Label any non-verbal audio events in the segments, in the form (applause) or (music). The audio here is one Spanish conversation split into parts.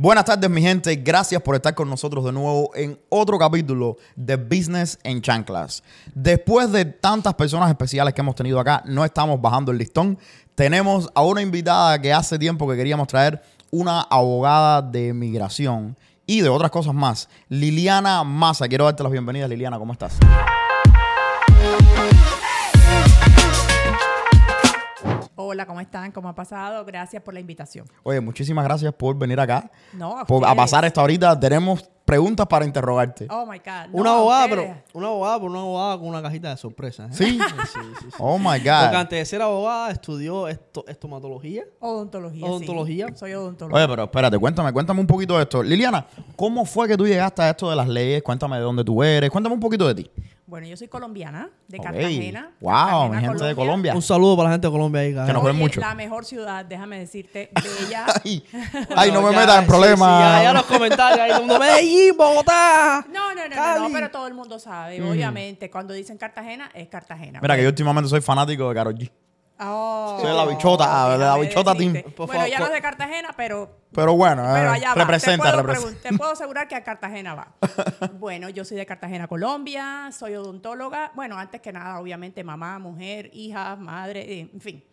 Buenas tardes, mi gente. Gracias por estar con nosotros de nuevo en otro capítulo de Business en Chanclas. Después de tantas personas especiales que hemos tenido acá, no estamos bajando el listón. Tenemos a una invitada que hace tiempo que queríamos traer, una abogada de migración y de otras cosas más. Liliana Massa. Quiero darte las bienvenidas, Liliana. ¿Cómo estás? Hola, ¿cómo están? ¿Cómo ha pasado? Gracias por la invitación. Oye, muchísimas gracias por venir acá. No, a Por- a pasar esta horita. Tenemos preguntas para interrogarte. Oh my God. Una No, abogada, pero una abogada, pero una abogada con una cajita de sorpresas. ¿eh? ¿Sí? sí, sí, sí. Oh my Porque God. antes de ser abogada estudió esto, estomatología. Odontología. sí. Odontología. Soy odontóloga. Oye, pero espérate, cuéntame, cuéntame un poquito de esto. Liliana, ¿cómo fue que tú llegaste a esto de las leyes? Cuéntame de dónde tú eres. Cuéntame un poquito de ti. Bueno, yo soy colombiana, de. Cartagena. Wow, Cartagena, mi gente de Colombia. Un saludo para la gente de Colombia ahí, Que nos ven mucho. La mejor ciudad, déjame decirte, (laughs) bella. Ay, (laughs) ay, no me metas en sí, problemas. sí, ya, ya los comentarios ahí, todo el mundo, Medellín, Bogotá. No, no, no, Cali. no, pero todo el mundo sabe. Obviamente, cuando dicen Cartagena, es Cartagena. Mira, que yo últimamente soy fanático de Karol G. Oh, Soy la bichota, de la bichota team. Bueno, ya no es de Cartagena, pero Pero bueno, Pero eh, allá va. representa, te, puedo representa. te puedo asegurar que a Cartagena va. (laughs) bueno, yo soy de Cartagena, Colombia, soy odontóloga. Bueno, antes que nada, obviamente, mamá, mujer, hija, madre, eh, en fin.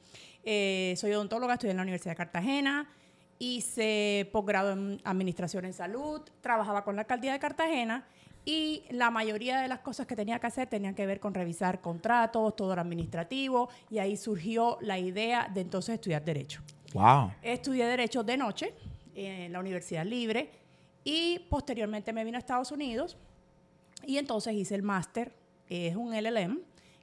Eh, soy odontóloga, estudié en la Universidad de Cartagena, hice posgrado en Administración en Salud, trabajaba con la Alcaldía de Cartagena y la mayoría de las cosas que tenía que hacer tenían que ver con revisar contratos, todo lo administrativo, y ahí surgió la idea de entonces estudiar Derecho. Wow. Estudié Derecho de noche en la Universidad Libre y posteriormente me vine a Estados Unidos y entonces hice el máster, es un LLM,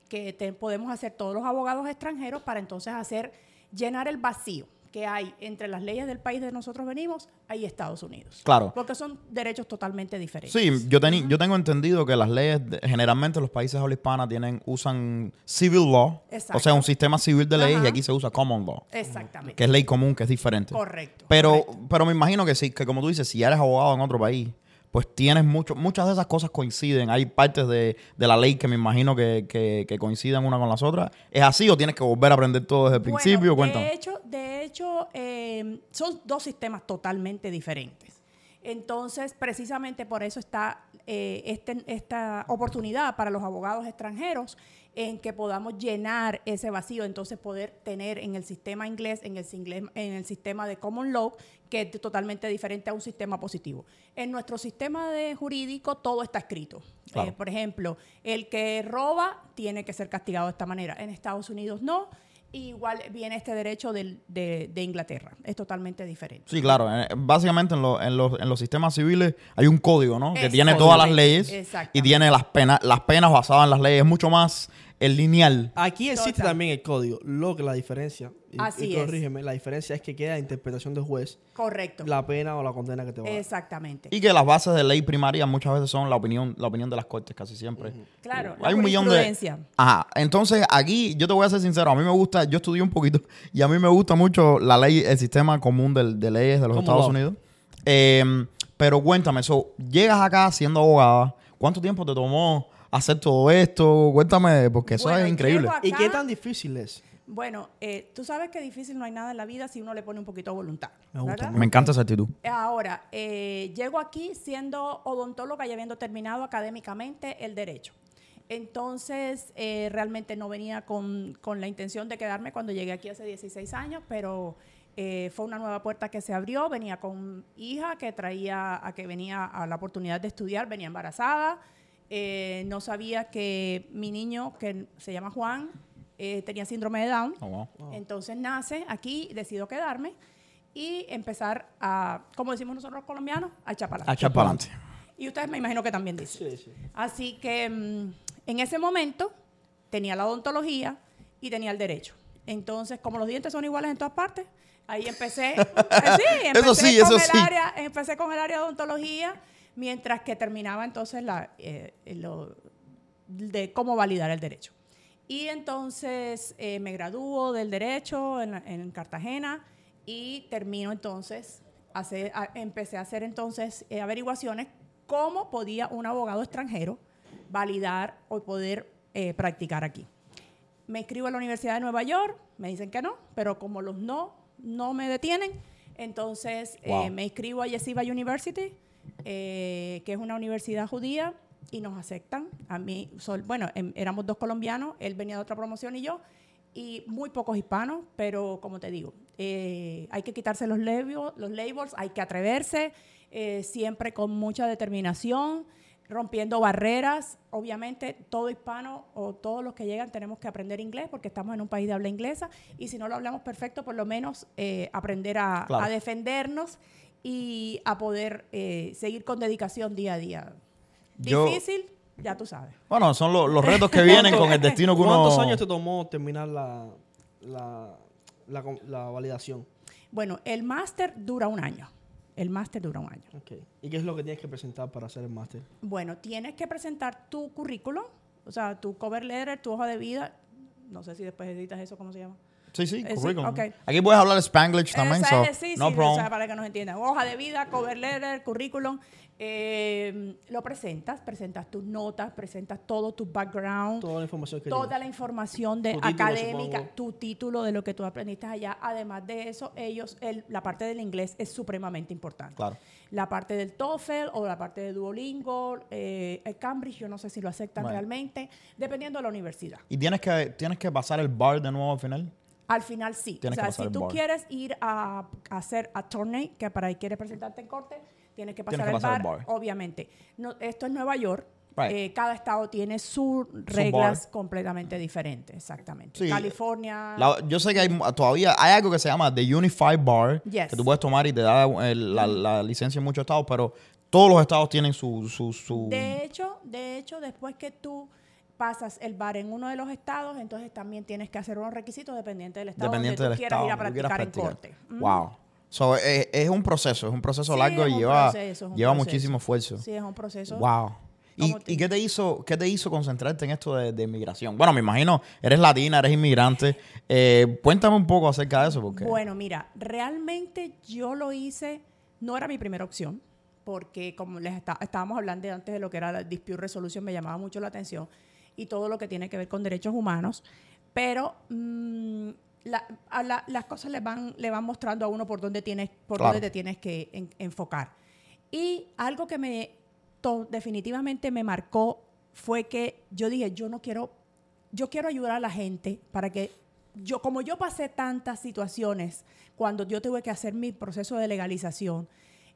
que te- podemos hacer todos los abogados extranjeros para entonces hacer, llenar el vacío que hay entre las leyes del país de nosotros venimos y Estados Unidos. Claro. Porque son derechos totalmente diferentes. Sí, yo, teni- yo tengo entendido que las leyes, de- generalmente los países habla hispana tienen, usan civil law, Exacto. o sea, un sistema civil de leyes Ajá. y aquí se usa common law, Exactamente. que es ley común, que es diferente. Correcto. Pero, correcto. pero me imagino que sí, que como tú dices, si ya eres abogado en otro país, pues tienes mucho, muchas de esas cosas coinciden. Hay partes de, de la ley que me imagino que, que, que coinciden una con las otras. ¿Es así o tienes que volver a aprender todo desde el Bueno, principio? Cuéntame. De hecho, de hecho eh, son dos sistemas totalmente diferentes. Entonces, precisamente por eso está eh, este- esta oportunidad para los abogados extranjeros en que podamos llenar ese vacío, entonces poder tener en el sistema inglés, en el, en el sistema de common law, que es totalmente diferente a un sistema positivo. En nuestro sistema de jurídico todo está escrito. Claro. Eh, por ejemplo, el que roba tiene que ser castigado de esta manera. En Estados Unidos no. Igual viene este derecho de, de Inglaterra. Es totalmente diferente. Sí, claro. eh, Básicamente en, lo- en los, en los sistemas civiles hay un código, ¿no? Que tiene todas las leyes y tiene las penas, las penas basadas en las leyes. Es mucho más el lineal. Aquí existe Total. también el código. Lo que la diferencia, y, Así y es. corrígeme, la diferencia es que queda interpretación del juez Correcto. la pena o la condena que te va a dar. Exactamente. Y que las bases de ley primaria muchas veces son la opinión, la opinión de las cortes, casi siempre. Claro, la Hay un millón de. Ajá. Entonces, aquí yo te voy a ser sincero. A mí me gusta, yo estudié un poquito y a mí me gusta mucho la ley, el sistema común del- de, leyes de los Estados. Unidos. Eh, pero cuéntame, so, llegas acá siendo abogada. ¿Cuánto tiempo te tomó hacer todo esto? Cuéntame, porque eso Bueno, es increíble. llego ¿Y acá- qué tan difícil es? Bueno, eh, tú sabes que difícil no hay nada en la vida si uno le pone un poquito de voluntad. Me gusta. Me encanta esa actitud. Ahora, eh, llego aquí siendo odontóloga y habiendo terminado académicamente el derecho. Entonces, eh, realmente no venía con, con la intención de quedarme cuando llegué aquí hace 16 años, pero eh, fue una nueva puerta que se abrió. Venía con hija que traía a que venía a la oportunidad de estudiar, venía embarazada. Eh, no sabía que mi niño, que se llama Juan, eh, tenía síndrome de Down. Oh, wow. Entonces nace aquí, decido quedarme y empezar a, como decimos nosotros los colombianos, a echar para A adelante. echar para adelante. Y ustedes me imagino que también dicen. Sí, sí. Así que mm, en ese momento tenía la odontología y tenía el derecho. Entonces, como los dientes son iguales en todas partes, ahí empecé. (laughs) eh, sí, empecé Eso sí, con eso el sí. área, empecé con el área de odontología, mientras que terminaba entonces la, eh, lo de cómo validar el derecho. Y entonces eh, me gradúo del derecho en, en Cartagena y termino entonces, hacer, a- empecé a hacer entonces eh, averiguaciones cómo podía un abogado extranjero validar o poder eh, practicar aquí. Me inscribo a la Universidad de Nueva York, me dicen que no, pero como los no no me detienen, Entonces Wow. eh, me inscribo a Yeshiva University, eh, que es una universidad judía, y nos aceptan. A mí, sol- bueno, em- éramos dos colombianos, él venía de otra promoción y yo, y muy pocos hispanos, pero como te digo, eh, hay que quitarse los, labels, los labels, hay que atreverse, eh, siempre con mucha determinación, rompiendo barreras. Obviamente, todo hispano o todos los que llegan tenemos que aprender inglés porque estamos en un país de habla inglesa y si no lo hablamos perfecto, por lo menos eh, aprender a, Claro. a defendernos y a poder eh, seguir con dedicación día a día. Yo- Difícil, ya tú sabes. Bueno, son lo- los retos que vienen con el destino que uno... ¿Cuántos años te tomó terminar la, la, la, la validación? Bueno, el máster dura un año. El máster dura un año. ¿Y qué es lo que tienes que presentar para hacer el máster? Bueno, tienes que presentar tu currículum, o sea, tu cover letter, tu hoja de vida. No sé si después editas eso, ¿cómo se llama? Sí, sí, Eh, sí, curriculum. ok. Aquí puedes hablar Spanglish también, Esa so sí, no sí, problem. o sea, para que nos entiendan. Hoja de vida, cover letter, currículum. eh, lo presentas, presentas tus notas, presentas todo tu background, Toda la información que toda la información de Tu título, académica, supongo. tu título de lo que tú aprendiste allá. Además de eso, ellos, el- la parte del inglés es supremamente importante. Claro. La parte del TOEFL o la parte de Duolingo, eh, el Cambridge, yo no sé si lo aceptan Bueno. realmente, dependiendo de la universidad. Y tienes que, tienes que pasar el bar de nuevo al final. Al final sí. Tienes o sea, si tú quieres ir a, a hacer attorney, que para ahí quieres presentarte en corte, tienes que pasar, Tienes que el, pasar bar, bar. obviamente. No, esto es Nueva York. Right. eh, cada estado tiene sus reglas completamente diferentes, exactamente. Sí. California. La- yo sé que hay, todavía hay algo que se llama The Unified Bar, Yes. que tú puedes tomar y te da el- la, la licencia en muchos estados, pero todos los estados tienen su... su, su De hecho, de hecho, después que tú pasas el bar en uno de los estados, entonces también tienes que hacer unos requisitos dependiente del estado dependiente donde del tú quieras estado. ir a quieras practicar en practicar. corte. Mm. Wow. So, es, es un proceso, es un proceso Sí, largo y lleva, proceso, lleva proceso. muchísimo esfuerzo. Sí, es un proceso. Wow. ¿Y, ¿Cómo te- y qué te hizo qué te hizo concentrarte en esto de, de inmigración? Bueno, me imagino, eres latina, eres inmigrante. (laughs) Eh, cuéntame un poco acerca de eso, porque Bueno, mira, realmente yo lo hice, no era mi primera opción, porque como les está- estábamos hablando antes de lo que era la dispute resolution, me llamaba mucho la atención y todo lo que tiene que ver con derechos humanos, pero mm, la- a la- las cosas le van, le van mostrando a uno por dónde tienes, por Claro. dónde te tienes que en- enfocar. Y algo que me to- definitivamente me marcó fue que yo dije, yo no quiero, yo quiero ayudar a la gente para que yo, como yo pasé tantas situaciones cuando yo tuve que hacer mi proceso de legalización,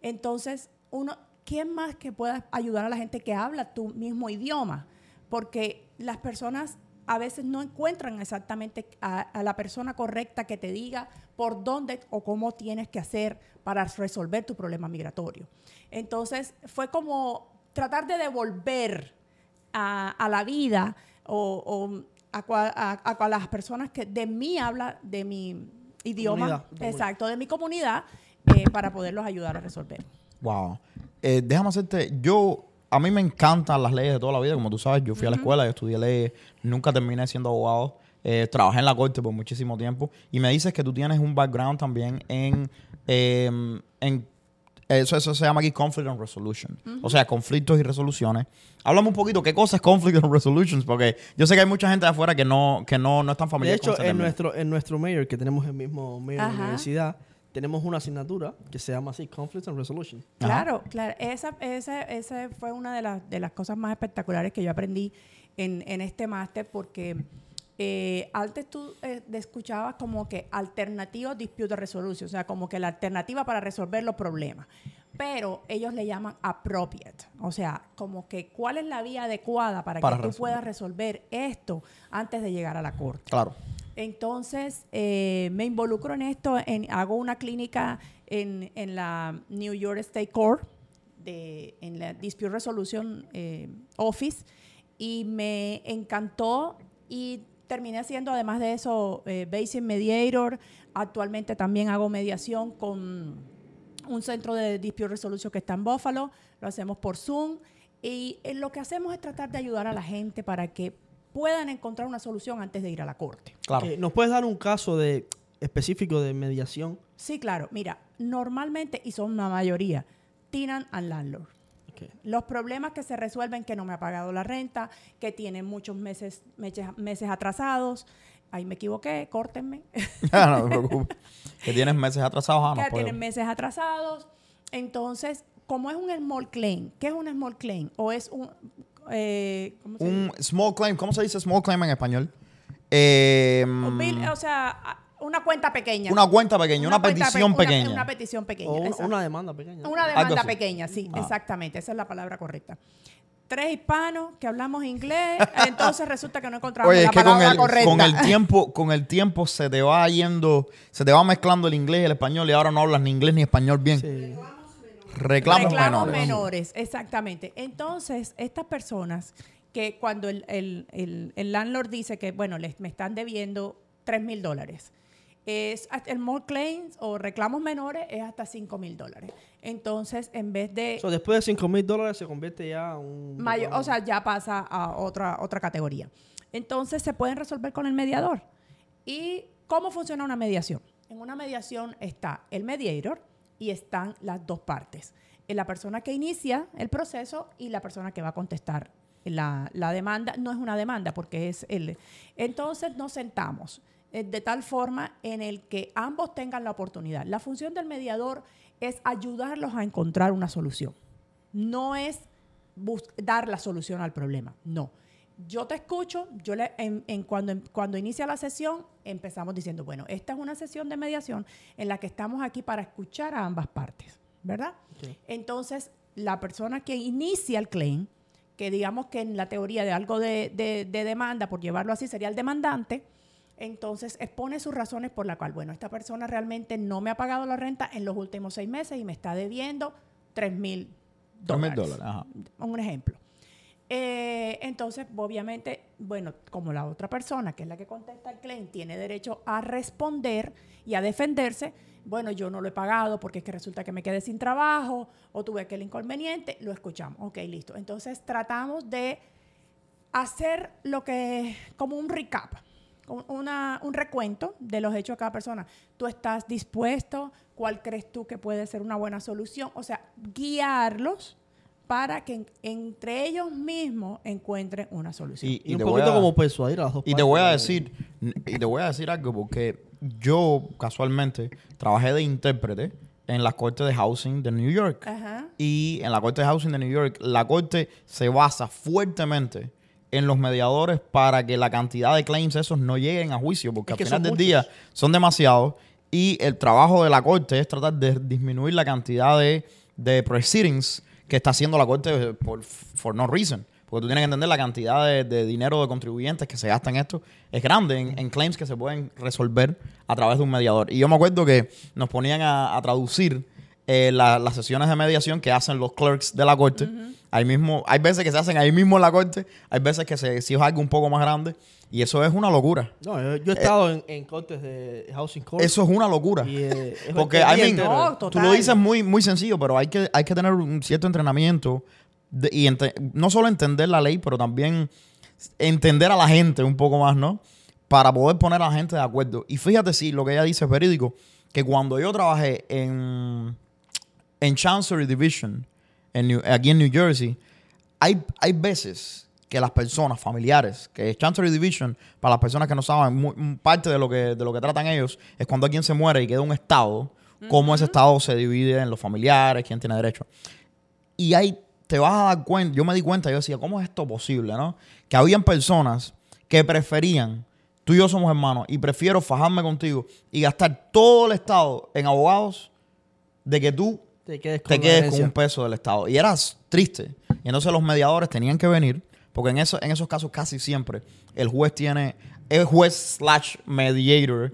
entonces uno, ¿quién más que pueda ayudar a la gente que habla tu mismo idioma? Porque las personas a veces no encuentran exactamente a, a la persona correcta que te diga por dónde o cómo tienes que hacer para resolver tu problema migratorio. Entonces fue como tratar de devolver a, a la vida o, o a, las personas que de mí habla, de mi idioma, Comunidad, exacto, de mi comunidad, eh, para poderlos ayudar a resolver. Wow. Eh, déjame hacerte, yo, a mí me encantan las leyes de toda la vida, como tú sabes, yo fui a la escuela, yo estudié leyes, nunca terminé siendo abogado, eh, trabajé en la corte por muchísimo tiempo. Y me dices que tú tienes un background también en, eh, en eso, eso se llama aquí conflict and resolution, o sea, conflictos y resoluciones. Háblame un poquito, ¿qué cosa es conflict and resolutions? Porque yo sé que hay mucha gente de afuera que no, que no, no están De familiares con hecho, en nuestro, en nuestro mayor, que tenemos el mismo mayor de la universidad, tenemos una asignatura que se llama así, Conflict and Resolution. Ajá. Claro, claro. Esa, esa, esa fue una de las, de las cosas más espectaculares que yo aprendí en, en este máster porque eh, antes tú eh, escuchabas como que alternativa dispute resolution, o sea, como que la alternativa para resolver los problemas. Pero ellos le llaman appropriate, o sea, como que cuál es la vía adecuada para, Para que tú resolver. puedas resolver esto antes de llegar a la corte. Claro. Entonces, eh, me involucro en esto, en, hago una clínica en, en la New York State Court, de, en la Dispute Resolution eh, Office, y me encantó y terminé haciendo, además de eso, eh, Basic Mediator. Actualmente también hago mediación con un centro de Dispute Resolution que está en Buffalo, lo hacemos por Zoom, y lo que hacemos es tratar de ayudar a la gente para que puedan encontrar una solución antes de ir a la corte. Claro. ¿Nos puedes dar un caso de específico de mediación? Sí, claro. Mira, normalmente, y son una mayoría, tiran al landlord. Los problemas que se resuelven, que no me ha pagado la renta, que tienen muchos meses, meses, meses atrasados, ahí me equivoqué, córtenme. (laughs) no te preocupes. Que tienes meses atrasados, ah, no que puedo. tienen meses atrasados. Entonces, como es un small claim, ¿qué es un small claim? O es un... eh, ¿cómo se Un small claim, ¿cómo se dice small claim en español? Eh, Un bill, o sea, a- una cuenta pequeña. una cuenta pequeña, una, cuenta petición pequeña. Una, petición pequeña. O exacto. una demanda pequeña. Una demanda pequeña, sí, Ah. exactamente. Esa es la palabra correcta. Tres hispanos que hablamos inglés, entonces resulta que no encontramos Oye, la es que con palabra el, correcta. con el tiempo, con el tiempo se te va yendo, se te va mezclando el inglés y el español y ahora no hablas ni inglés ni español bien. Sí. Reclamos, Reclamos menores. menores, exactamente. Entonces, estas personas que cuando el, el- el- el landlord dice que, bueno, les, me están debiendo 3 mil dólares, es el more claims o reclamos menores es hasta 5 mil dólares. Entonces, en vez de So, después de 5 mil dólares se convierte ya en un... mayor, o sea, ya pasa a otra, otra categoría. Entonces, se pueden resolver con el mediador. ¿Y cómo funciona una mediación? En una mediación está el mediator y están las dos partes. Eh, La persona que inicia el proceso y la persona que va a contestar la, la demanda. No es una demanda porque es el... Entonces nos sentamos eh, de tal forma en el que ambos tengan la oportunidad. La función del mediador es ayudarlos a encontrar una solución. No es dar la solución al problema, no. Yo te escucho, yo le, en, en cuando, en- cuando inicia la sesión empezamos diciendo, bueno, esta es una sesión de mediación en la que estamos aquí para escuchar a ambas partes, ¿verdad? Sí. Entonces, la persona que inicia el claim, que digamos que en la teoría de algo de, de- de demanda, por llevarlo así, sería el demandante, entonces expone sus razones por la cual, bueno, esta persona realmente no me ha pagado la renta en los últimos seis meses y me está debiendo 3 mil Tres mil dólares. dólares, ajá. Un ejemplo. Eh, entonces, obviamente, bueno, como la otra persona, que es la que contesta el claim, tiene derecho a responder y a defenderse, bueno, yo no lo he pagado porque es que resulta que me quedé sin trabajo o tuve aquel inconveniente, lo escuchamos. Ok, listo. Entonces, tratamos de hacer lo que, como un recap, un- recuento de los hechos de cada persona. ¿Tú estás dispuesto? ¿Cuál crees tú que puede ser una buena solución? O sea, guiarlos para que en- entre ellos mismos encuentren una solución. Y, Y, un te voy poquito a- como persuadir a las dos Y te voy a partes. decir, y te voy a decir algo porque yo casualmente trabajé de intérprete en la corte de housing de New York. Ajá. Y en la corte de housing de New York, la corte se basa fuertemente en los mediadores para que la cantidad de claims esos no lleguen a juicio, porque Es al final del muchos. día son demasiados. Y el trabajo de la corte es tratar de disminuir la cantidad de, de proceedings que está haciendo la corte por for no reason. Porque tú tienes que entender la cantidad de, de dinero de contribuyentes que se gasta en esto. Es grande en, en claims que se pueden resolver a través de un mediador. Y yo me acuerdo que nos ponían a, a traducir eh, la- las sesiones de mediación que hacen los clerks de la corte. Ahí mismo, hay veces que se hacen ahí mismo en la corte, hay veces que se, si es algo un poco más grande. Y eso es una locura. No, yo, yo he estado en, en cortes de Housing Court. Eso es una locura. y, eh, es (laughs) Porque, I mean. No, tú lo dices muy, muy sencillo, pero hay que, hay que tener un cierto entrenamiento de- y ente- no solo entender la ley, pero también entender a la gente un poco más, ¿no? Para poder poner a la gente de acuerdo. Y fíjate si lo que ella dice es verídico, que cuando yo trabajé en, en Chancery Division, en New- aquí en New Jersey, hay, hay veces que las personas familiares, que es Chancery Division, para las personas que no saben, mu- m- parte de lo que, de lo que tratan ellos es cuando alguien se muere y queda un estado, cómo ese estado se divide en los familiares, quién tiene derecho. Y ahí te vas a dar cuenta, yo me di cuenta, yo decía, ¿cómo es esto posible, no? Que habían personas que preferían, tú y yo somos hermanos, y prefiero fajarme contigo y gastar todo el estado en abogados de que tú te quedes con te quedes con un peso del Estado. Y eras triste. Y entonces los mediadores tenían que venir, porque en, eso, en esos casos casi siempre el juez tiene, es juez slash mediator,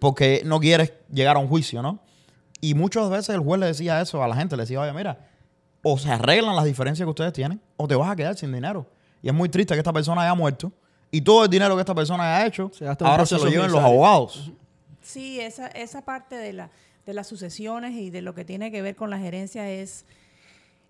porque no quieres llegar a un juicio, ¿no? Y muchas veces el juez le decía eso a la gente, le decía, oye, mira, o se arreglan las diferencias que ustedes tienen, o te vas a quedar sin dinero. Y es muy triste que esta persona haya muerto y todo el dinero que esta persona haya hecho, Se ahora se lo lleven los abogados. Sí, esa, esa parte de, la, de las sucesiones y de lo que tiene que ver con la gerencia es,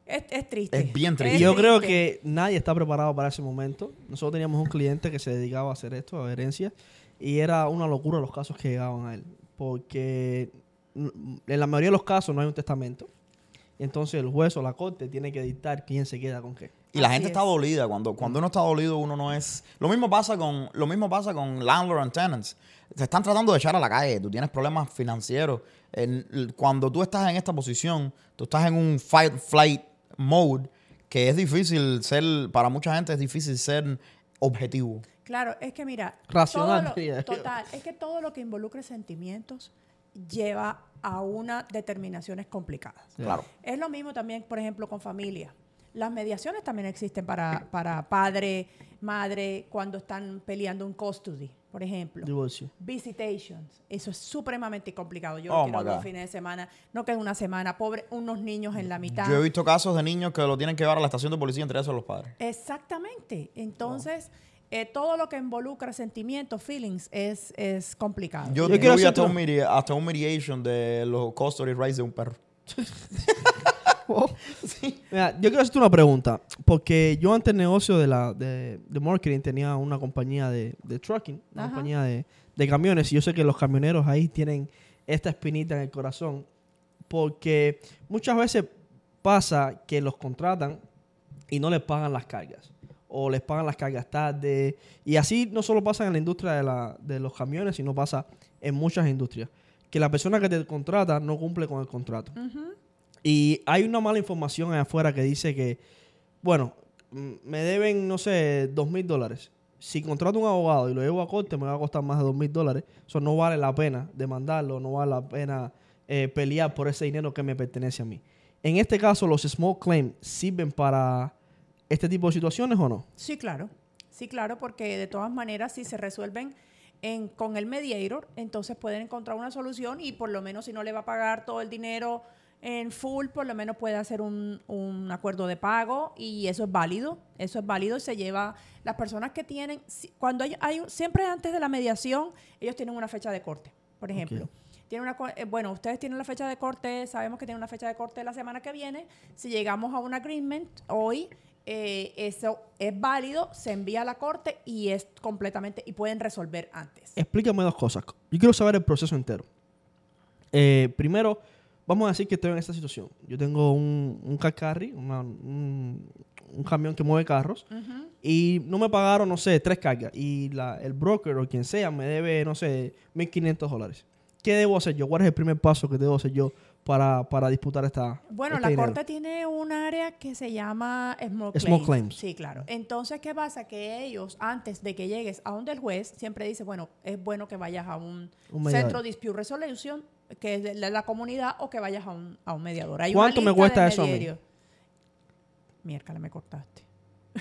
es, es triste. Es bien triste. Y yo creo triste. que nadie está preparado para ese momento. Nosotros teníamos un cliente que se dedicaba a hacer esto, a herencia, y era una locura los casos que llegaban a él. Porque en la mayoría de los casos no hay un testamento. Y entonces el juez o la corte tiene que dictar quién se queda con qué. Y la Así gente está es. dolida. Cuando, cuando uno está dolido, uno no es. Lo mismo pasa con, lo mismo pasa con landlord and tenants. Te están tratando de echar a la calle. Tú tienes problemas financieros. En- cuando tú estás en esta posición, tú estás en un fight flight mode que es difícil ser, para mucha gente es difícil ser objetivo. Claro, es que mira, Racional, todo lo- total, es que todo lo que involucre sentimientos lleva a unas determinaciones complicadas. Claro. Es lo mismo también, por ejemplo, con familia. Las mediaciones también existen para, para padre, madre, cuando están peleando un custody, por ejemplo. Divorcio. Visitations. Eso es supremamente complicado. Yo Oh, no quiero God. fines de semana, no que es una semana, pobre, unos niños en la mitad. Yo he visto casos de niños que lo tienen que llevar a la estación de policía entre esos los padres. Exactamente. Entonces, eh, todo lo que involucra sentimientos, feelings, es, es complicado. Yo, quiero hasta un, hasta un mediation de los custody rights de un perro. (laughs) (laughs) Mira, yo quiero hacerte una pregunta, porque yo antes del negocio de, la, de, de marketing tenía una compañía de, de trucking, una Ajá. compañía de, de camiones, y yo sé que los camioneros ahí tienen esta espinita en el corazón, porque muchas veces pasa que los contratan y no les pagan las cargas, o les pagan las cargas tarde, y así no solo pasa en la industria de, la, de los camiones, sino pasa en muchas industrias, que la persona que te contrata no cumple con el contrato. Y hay una mala información allá afuera que dice que, bueno, me deben, no sé, dos mil dólares. Si contrato un abogado y lo llevo a corte, me va a costar más de dos mil dólares. Eso no vale la pena demandarlo, no vale la pena eh, pelear por ese dinero que me pertenece a mí. En este caso, los small claims sirven para este tipo de situaciones o no? Sí, claro. Sí, claro, porque de todas maneras, si se resuelven en, con el mediator, entonces pueden encontrar una solución y por lo menos si no le va a pagar todo el dinero en full, por lo menos puede hacer un, un acuerdo de pago y eso es válido. Eso es válido y se lleva las personas que tienen, cuando hay, siempre antes de la mediación, ellos tienen una fecha de corte, por ejemplo. Tiene una, eh, bueno, ustedes tienen la fecha de corte, sabemos que tienen una fecha de corte la semana que viene. Si llegamos a un agreement hoy, eh, eso es válido, se envía a la corte y es completamente, y pueden resolver antes. Explícame dos cosas. Yo quiero saber el proceso entero. Eh, primero, vamos a decir que estoy en esta situación. Yo tengo un, un car carry, una- un, un camión que mueve carros, y no me pagaron, no sé, tres cargas. Y la- el broker o quien sea me debe, no sé, 1.500 dólares. ¿Qué debo hacer yo? ¿Cuál es el primer paso que debo hacer yo para, para disputar esta Bueno, este la dinero? corte tiene un área que se llama Small Claims. Small claims. Sí, claro. Entonces, ¿qué pasa? Que ellos, antes de que llegues a donde el juez, siempre dice, bueno, es bueno que vayas a un, centro dispute resolution, que es de la, la comunidad, o que vayas a un, a un mediador. Hay ¿Cuánto me cuesta eso a mí? Miércoles me cortaste.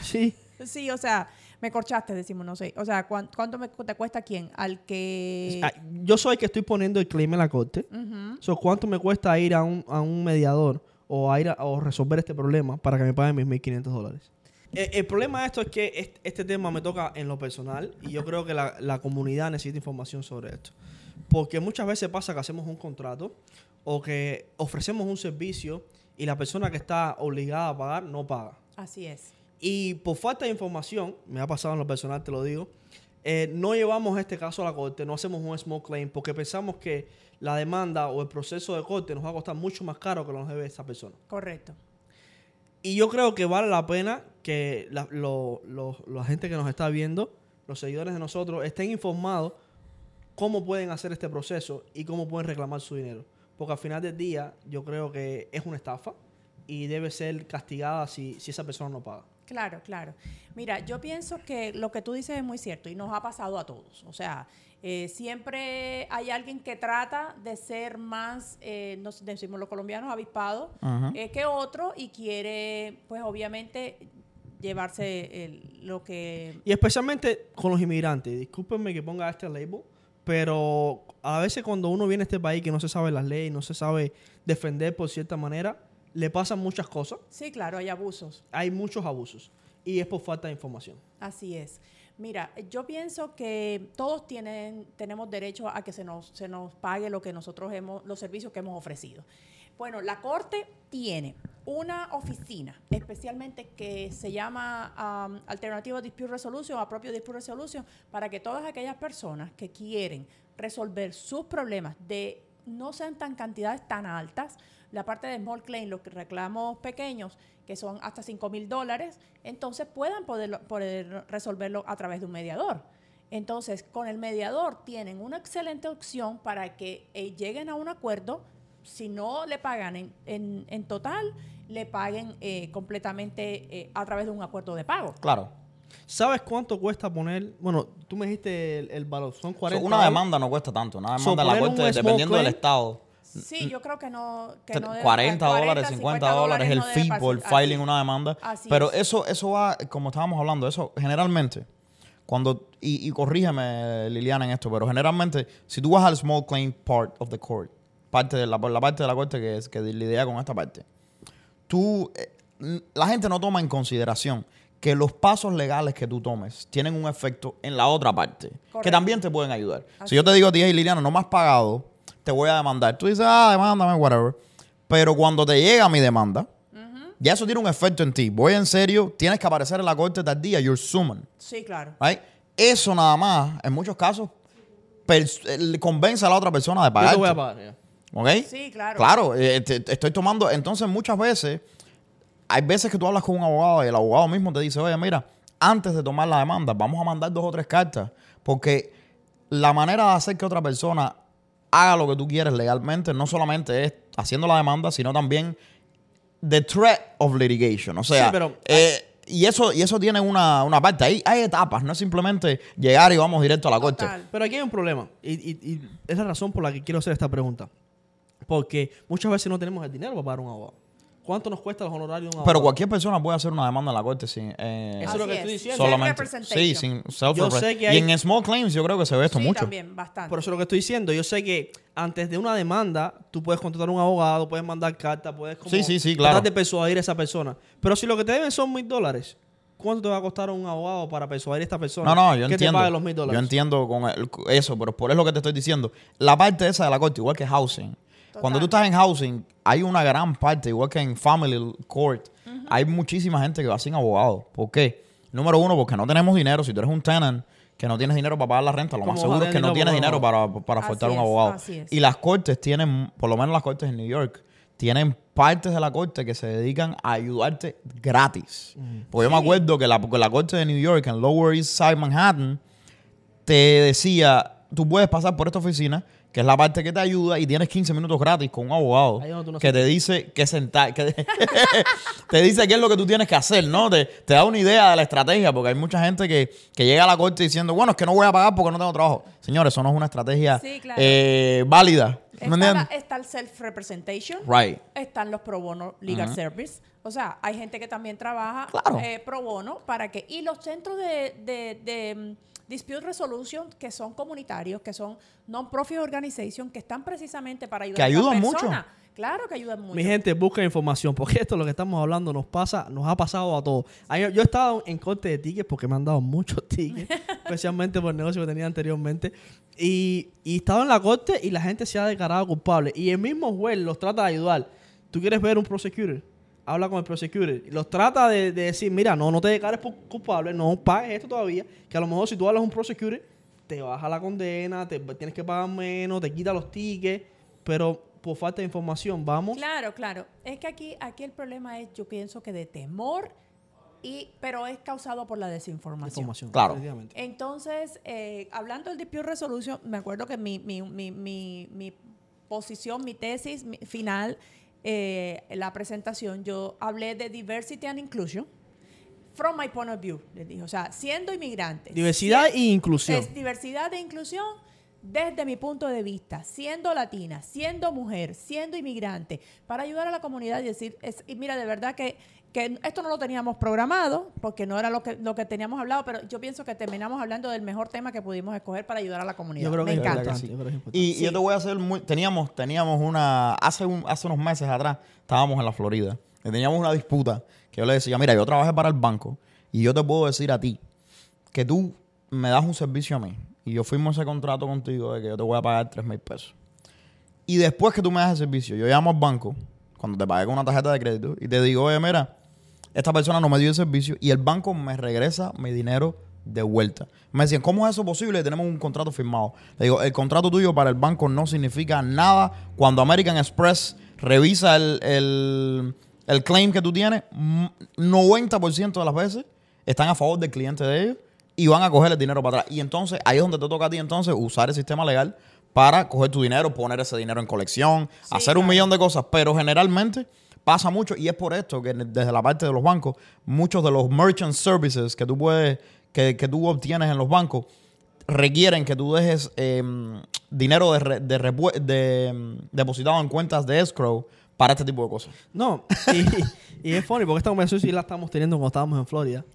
Sí. (laughs) Sí, o sea, me corchaste, decimos, no sé. O sea, ¿cuán- ¿cuánto, me, te cuesta quién? Al que... Ah, Yo soy el que estoy poniendo el claim en la corte. Ujú. So, ¿Cuánto me cuesta ir a un, a un mediador o, a ir a, o resolver este problema para que me paguen mis 1.500 dólares? El, el problema de esto es que est- este, tema me toca en lo personal y yo creo que la, la comunidad necesita información sobre esto. Porque muchas veces pasa que hacemos un contrato o que ofrecemos un servicio y la persona que está obligada a pagar no paga. Así es. Y por falta de información, me ha pasado en lo personal, te lo digo, eh, no llevamos este caso a la corte, no hacemos un small claim porque pensamos que la demanda o el proceso de corte nos va a costar mucho más caro que lo nos debe esa persona. Correcto. Y yo creo que vale la pena que la, lo- lo- la gente que nos está viendo, los seguidores de nosotros, estén informados cómo pueden hacer este proceso y cómo pueden reclamar su dinero. Porque al final del día yo creo que es una estafa y debe ser castigada si, si esa persona no paga. Claro, claro. Mira, yo pienso que lo que tú dices es muy cierto y nos ha pasado a todos. O sea, eh, siempre hay alguien que trata de ser más, eh, nos decimos los colombianos, avispado Ajá. eh, que otro y quiere, pues obviamente, llevarse el- lo que... Y especialmente con los inmigrantes. Discúlpenme que ponga este label, pero a veces cuando uno viene a este país que no se sabe las leyes, no se sabe defender por cierta manera, le pasan muchas cosas. Sí, claro, hay abusos. Hay muchos abusos. Y es por falta de información. Así es. Mira, yo pienso que todos tienen, tenemos derecho a que se nos, se nos pague lo que nosotros hemos, los servicios que hemos ofrecido. Bueno, la Corte tiene una oficina especialmente que se llama um, Alternative Dispute Resolution, Appropriate Dispute Resolution, para que todas aquellas personas que quieren resolver sus problemas de no sean tan cantidades tan altas, la parte de small claim, los reclamos pequeños, que son hasta 5 mil dólares, entonces puedan poder, poder resolverlo a través de un mediador. Entonces, con el mediador tienen una excelente opción para que eh, lleguen a un acuerdo. Si no le pagan en, en- en total, le paguen eh, completamente eh, a través de un acuerdo de pago. Claro. ¿Sabes cuánto cuesta poner? Bueno, tú me dijiste el, el valor, son So, 40 una demanda no cuesta tanto. Una demanda la small dependiendo del estado. Sí, yo creo que no. Que no debe 40 pagar dólares, 50 dólares el no fee por filing Así. una demanda. Así Pero es. eso eso va, como estábamos hablando, eso generalmente, cuando, y, y corrígeme Liliana en esto, pero generalmente, si tú vas al small claim part of the court, parte de la, la parte de la corte que, es, que lidia con esta parte, tú, eh, la gente no toma en consideración que los pasos legales que tú tomes tienen un efecto en la otra parte, que Correcto. también te pueden ayudar. Así Si yo te digo a ti, hey, Liliana, no me has pagado, te voy a demandar. Tú dices, ah, demándame, whatever. Pero cuando te llega mi demanda, ya eso tiene un efecto en ti. Voy en serio, tienes que aparecer en la corte tal día, you're summoned. Sí, claro. Right? Eso nada más, en muchos casos, convence a la otra persona de Yo pagar. te voy a pagar. ya. ¿Ok? Sí, claro. Claro, eh, te- te estoy tomando. Entonces, muchas veces, hay veces que tú hablas con un abogado y el abogado mismo te dice, oye, mira, antes de tomar la demanda, vamos a mandar dos o tres cartas. Porque la manera de hacer que otra persona haga lo que tú quieres legalmente no solamente es haciendo la demanda, sino también the threat of litigation. O sea, Sí, pero- eh, y eso, y eso tiene una, una parte. Hay, hay etapas, no es simplemente llegar y vamos directo a la corte. Total. Pero aquí hay un problema. Y, y- y es la razón por la que quiero hacer esta pregunta. Porque muchas veces no tenemos el dinero para pagar un abogado. ¿Cuánto nos cuesta los honorarios de un Pero abogado? cualquier persona puede hacer una demanda en la corte sin. eh, Eso es lo que estoy diciendo. solamente. Self-representation. Sí, sin self Yo sé que Y hay- en small claims yo creo que se ve esto sí, mucho. también, bastante. Por eso es lo que estoy diciendo. Yo sé que antes de una demanda, tú puedes contratar un abogado, puedes mandar cartas, puedes como Sí, sí, sí, claro. tratar de persuadir a esa persona. Pero si lo que te deben son mil dólares, ¿cuánto te va a costar un abogado para persuadir a esta persona? No, no, yo que entiendo. te pague los mil dólares. Yo entiendo con el- eso, pero por eso lo que te estoy diciendo. La parte esa de la corte, igual que housing. Cuando tú estás en housing, hay una gran parte, igual que en family court, hay muchísima gente que va sin abogado. ¿Por qué? Número uno, porque no tenemos dinero. Si tú eres un tenant que no tienes dinero para pagar la renta, lo ¿Cómo más seguro es que no tienes dinero para, para faltar un es, abogado. así es. Y las cortes tienen, por lo menos las cortes en New York, tienen partes de la corte que se dedican a ayudarte gratis. Porque yo me acuerdo que la, que la corte de New York, en Lower East Side Manhattan, te decía, tú puedes pasar por esta oficina, que es la parte que te ayuda, y tienes 15 minutos gratis con un abogado no que te dice que sentar, que (laughs) te dice qué es lo que tú tienes que hacer, ¿no? Te, te da una idea de la estrategia, porque hay mucha gente que, que llega a la corte diciendo, bueno, es que no voy a pagar porque no tengo trabajo. Señores, eso no es una estrategia Sí, claro. eh, válida. ¿Me Está, la- entiendes? está el self-representation. Right. Están los pro bono legal service. O sea, hay gente que también trabaja Claro. eh, pro bono para que... Y los centros de, de, de, dispute resolution que son comunitarios, que son non-profit organization, que están precisamente para ayudar Que a esa ayudan mucho. Claro que ayudan mucho. Mi gente busca información, porque esto lo que estamos hablando nos pasa, nos ha pasado a todos. Yo, he estado en corte de tickets porque me han dado muchos (laughs) tickets, (laughs) especialmente por el negocio que tenía anteriormente. Y, y he estado en la corte y la gente se ha declarado culpable. Y el mismo juez los trata de ayudar. ¿Tú quieres ver un prosecutor? Habla con el prosecutor. Y Los trata de, de decir, mira, no, no te declares por culpable, no pagues esto todavía. Que a lo mejor si tú hablas a un prosecutor, te baja la condena, te tienes que pagar menos, te quita los tickets. Pero por falta de información, vamos. Claro, claro. Es que aquí, aquí el problema es, yo pienso que de temor, y, pero es causado por la desinformación. información. Claro. Entonces, eh, hablando del dispute resolution, me acuerdo que mi, mi, mi, mi, mi posición, mi tesis mi- final, eh, la presentación, yo hablé de diversity and inclusion from my point of view, les dije. O sea, siendo inmigrante. Diversidad e inclusión. Es diversidad e inclusión desde mi punto de vista, siendo latina, siendo mujer, siendo inmigrante, para ayudar a la comunidad y decir, es, y mira, de verdad que, que esto no lo teníamos programado, porque no era lo que, lo que teníamos hablado, pero yo pienso que terminamos hablando del mejor tema que pudimos escoger para ayudar a la comunidad. Yo creo que Me encanta. yo creo que. Y, yo te voy a hacer muy... Teníamos, teníamos una... Hace, un, hace unos meses atrás estábamos en la Florida. Y teníamos una disputa que yo le decía, mira, yo trabajé para el banco y yo te puedo decir a ti que tú me das un servicio a mí y yo firmo ese contrato contigo de que yo te voy a pagar 3 mil pesos. Y después que tú me das el servicio, yo llamo al banco, cuando te pagué con una tarjeta de crédito, y te digo, oye, mira, esta persona no me dio el servicio y el banco me regresa mi dinero de vuelta. Me decían, ¿cómo es eso posible? Tenemos un contrato firmado. Le digo, el contrato tuyo para el banco no significa nada cuando American Express revisa el, el, el claim que tú tienes, mm, 90% de las veces están a favor del cliente de ellos y van a coger el dinero para atrás. Y entonces ahí es donde te toca a ti entonces usar el sistema legal para coger tu dinero, poner ese dinero en colección, hacer un millón de cosas, pero generalmente pasa mucho y es por esto que desde la parte de los bancos, muchos de los merchant services que tú puedes, que, que tú obtienes en los bancos, requieren que tú dejes eh, dinero de, de em, depositado en cuentas de escrow para este tipo de cosas. No, y, y es funny porque esta conversación sí la estamos teniendo cuando estábamos en Florida.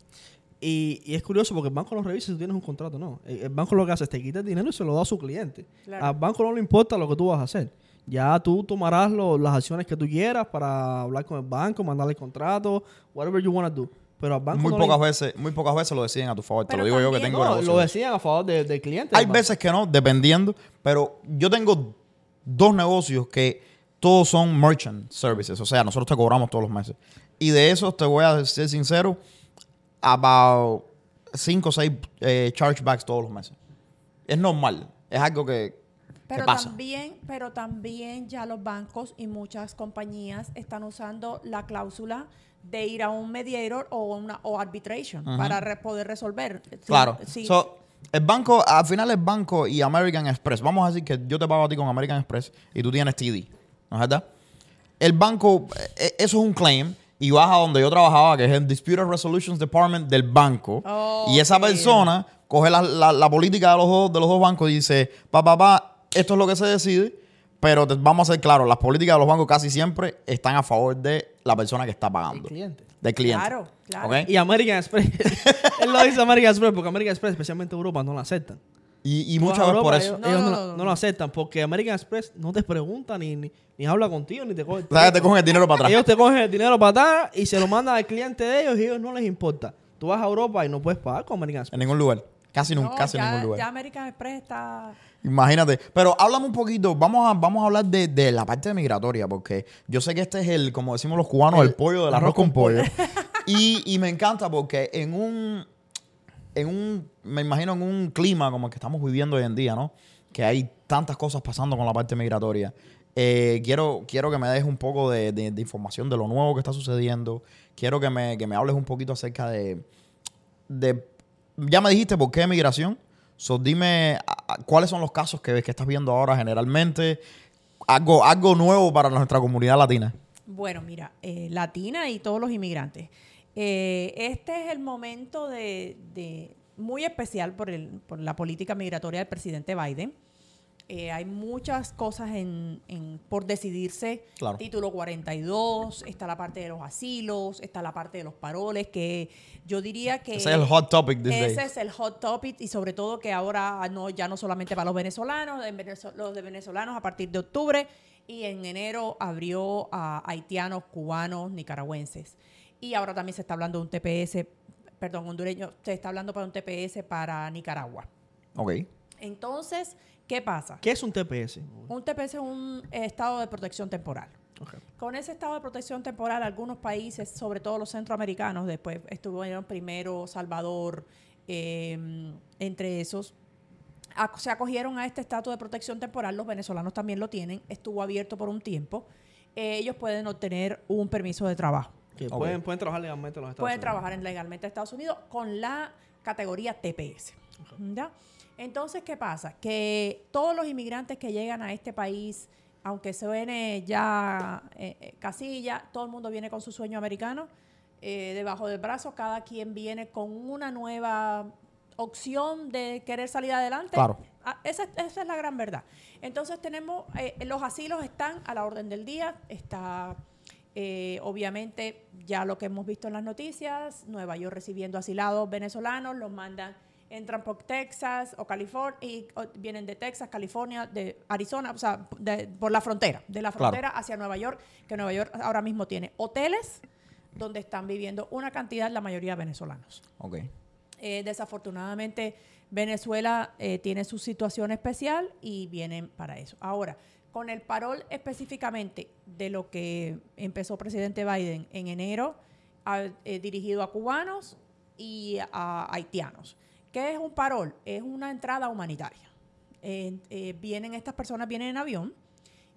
Y, y es curioso porque el banco no revisa si tú tienes un contrato no. El, el banco lo que hace es te quita el dinero y se lo da a su cliente. Claro. Al banco no le importa lo que tú vas a hacer. Ya tú tomarás lo- las acciones que tú quieras para hablar con el banco, mandarle el contrato, whatever you want to do. Pero al banco Muy no le pocas veces, muy pocas veces lo deciden a tu favor. Te Pero lo digo yo que tengo No, lo de eso. decían a favor de- del cliente. Hay veces que no, dependiendo, pero yo tengo dos negocios que todos son merchant services, o sea, nosotros te cobramos todos los meses. Y de esos, te voy a ser sincero, about 5 o 6 chargebacks todos los meses. Es normal, es algo que Pero pasa. también, pero también ya los bancos y muchas compañías están usando la cláusula de ir a un mediator o una o arbitration para re- poder resolver. Claro. sí. So, el banco, al final el banco y American Express, vamos a decir que yo te pago a ti con American Express y tú tienes TD, ¿no es verdad? El banco, eh, eso es un claim y vas a donde yo trabajaba, que es el Disputed Resolutions Department del banco. y esa persona coge la, la- la política de los, dos, de los dos bancos y dice, pa, pa, pa, esto es lo que se decide, pero te- vamos a ser claros, las políticas de los bancos casi siempre están a favor de la persona que está pagando. cliente. Del cliente. Claro, claro. Y American Express. (laughs) él lo dice American Express porque American Express, especialmente Europa, no la aceptan. Y, muchas veces por eso. Ellos, No, ellos no, no, no, no, no no. lo aceptan porque American Express no te pregunta ni, ni, ni habla contigo ni te coge. el ¿Sabes? Te cogen el dinero para atrás. Ellos te cogen el dinero para atrás y se lo mandan al cliente de ellos y a ellos no les importa. Tú vas a Europa y no puedes pagar con American Express. En ningún lugar. Casi, nunca, No, casi en ningún lugar. ya American Express está... Imagínate. Pero háblame un poquito. Vamos a, vamos a hablar de, de la parte migratoria, porque yo sé que este es el, como decimos los cubanos, el, pollo del arroz con pollo. y, y me encanta porque en un, en un, me imagino en un clima como el que estamos viviendo hoy en día, ¿no? Que hay tantas cosas pasando con la parte migratoria. Eh, quiero, quiero que me des un poco de, de- de información de lo nuevo que está sucediendo. Quiero que me, que me hables un poquito acerca de, de ya me dijiste por qué migración. So, dime cuáles son los casos que, que estás viendo ahora generalmente. Algo, algo nuevo para nuestra comunidad latina. Bueno, mira, eh, latina y todos los inmigrantes. Eh, este es el momento de, de- muy especial por, el, por la política migratoria del presidente Biden. Eh, hay muchas cosas en, en- por decidirse. Claro. Título 42, está la parte de los asilos, está la parte de los paroles, que yo diría que... Ese es el hot topic these Ese es el hot topic y sobre todo que ahora no ya no solamente para los venezolanos, en Venezo- los de venezolanos a partir de octubre y en enero abrió a haitianos, cubanos, nicaragüenses. Y ahora también se está hablando de un TPS, perdón, hondureño, se está hablando para un TPS para Nicaragua. Ok. Entonces, ¿qué pasa? ¿Qué es un TPS? Un TPS es un eh, estado de protección temporal. Con ese estado de protección temporal, algunos países, sobre todo los centroamericanos, después estuvieron primero Salvador, eh, entre esos, ac- se acogieron a este estatus de protección temporal, los venezolanos también lo tienen, estuvo abierto por un tiempo, Eh, ellos pueden obtener un permiso de trabajo. Pueden, pueden trabajar legalmente en los Estados Pueden Unidos. trabajar en- legalmente en Estados Unidos con la categoría TPS. ¿ya? Entonces, ¿qué pasa? Que todos los inmigrantes que llegan a este país, aunque suene ya eh, eh, casilla, todo el mundo viene con su sueño americano eh, debajo del brazo, cada quien viene con una nueva opción de querer salir adelante. Claro. Ah, esa, es- esa es la gran verdad. Entonces tenemos, eh, los asilos están a la orden del día, está eh, obviamente ya lo que hemos visto en las noticias, Nueva York recibiendo asilados venezolanos, los mandan, entran por Texas o California, y o, vienen de Texas, California, de Arizona, o sea, de- por la frontera, de la Claro. frontera hacia Nueva York, que Nueva York ahora mismo tiene hoteles donde están viviendo una cantidad, la mayoría venezolanos. Ok. Eh, desafortunadamente, Venezuela eh, tiene su situación especial y vienen para eso. Ahora, con el parol específicamente de lo que empezó presidente Biden en enero, ha- eh, dirigido a cubanos y a haitianos. ¿Qué es un parol? Es una entrada humanitaria. Eh, eh, vienen estas personas, vienen en avión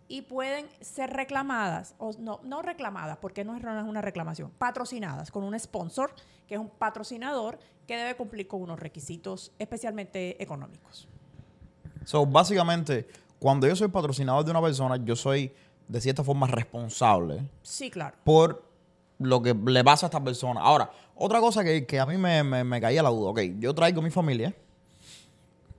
y pueden ser reclamadas, o no, no reclamadas, porque no es una reclamación, patrocinadas con un sponsor, que es un patrocinador que debe cumplir con unos requisitos especialmente económicos. So, básicamente, cuando yo soy patrocinador de una persona, yo soy de cierta forma responsable. Sí, claro. Por lo que le pasa a esta persona. Ahora, otra cosa que, que a mí me, me, me, caía la duda. Ok, yo traigo mi familia.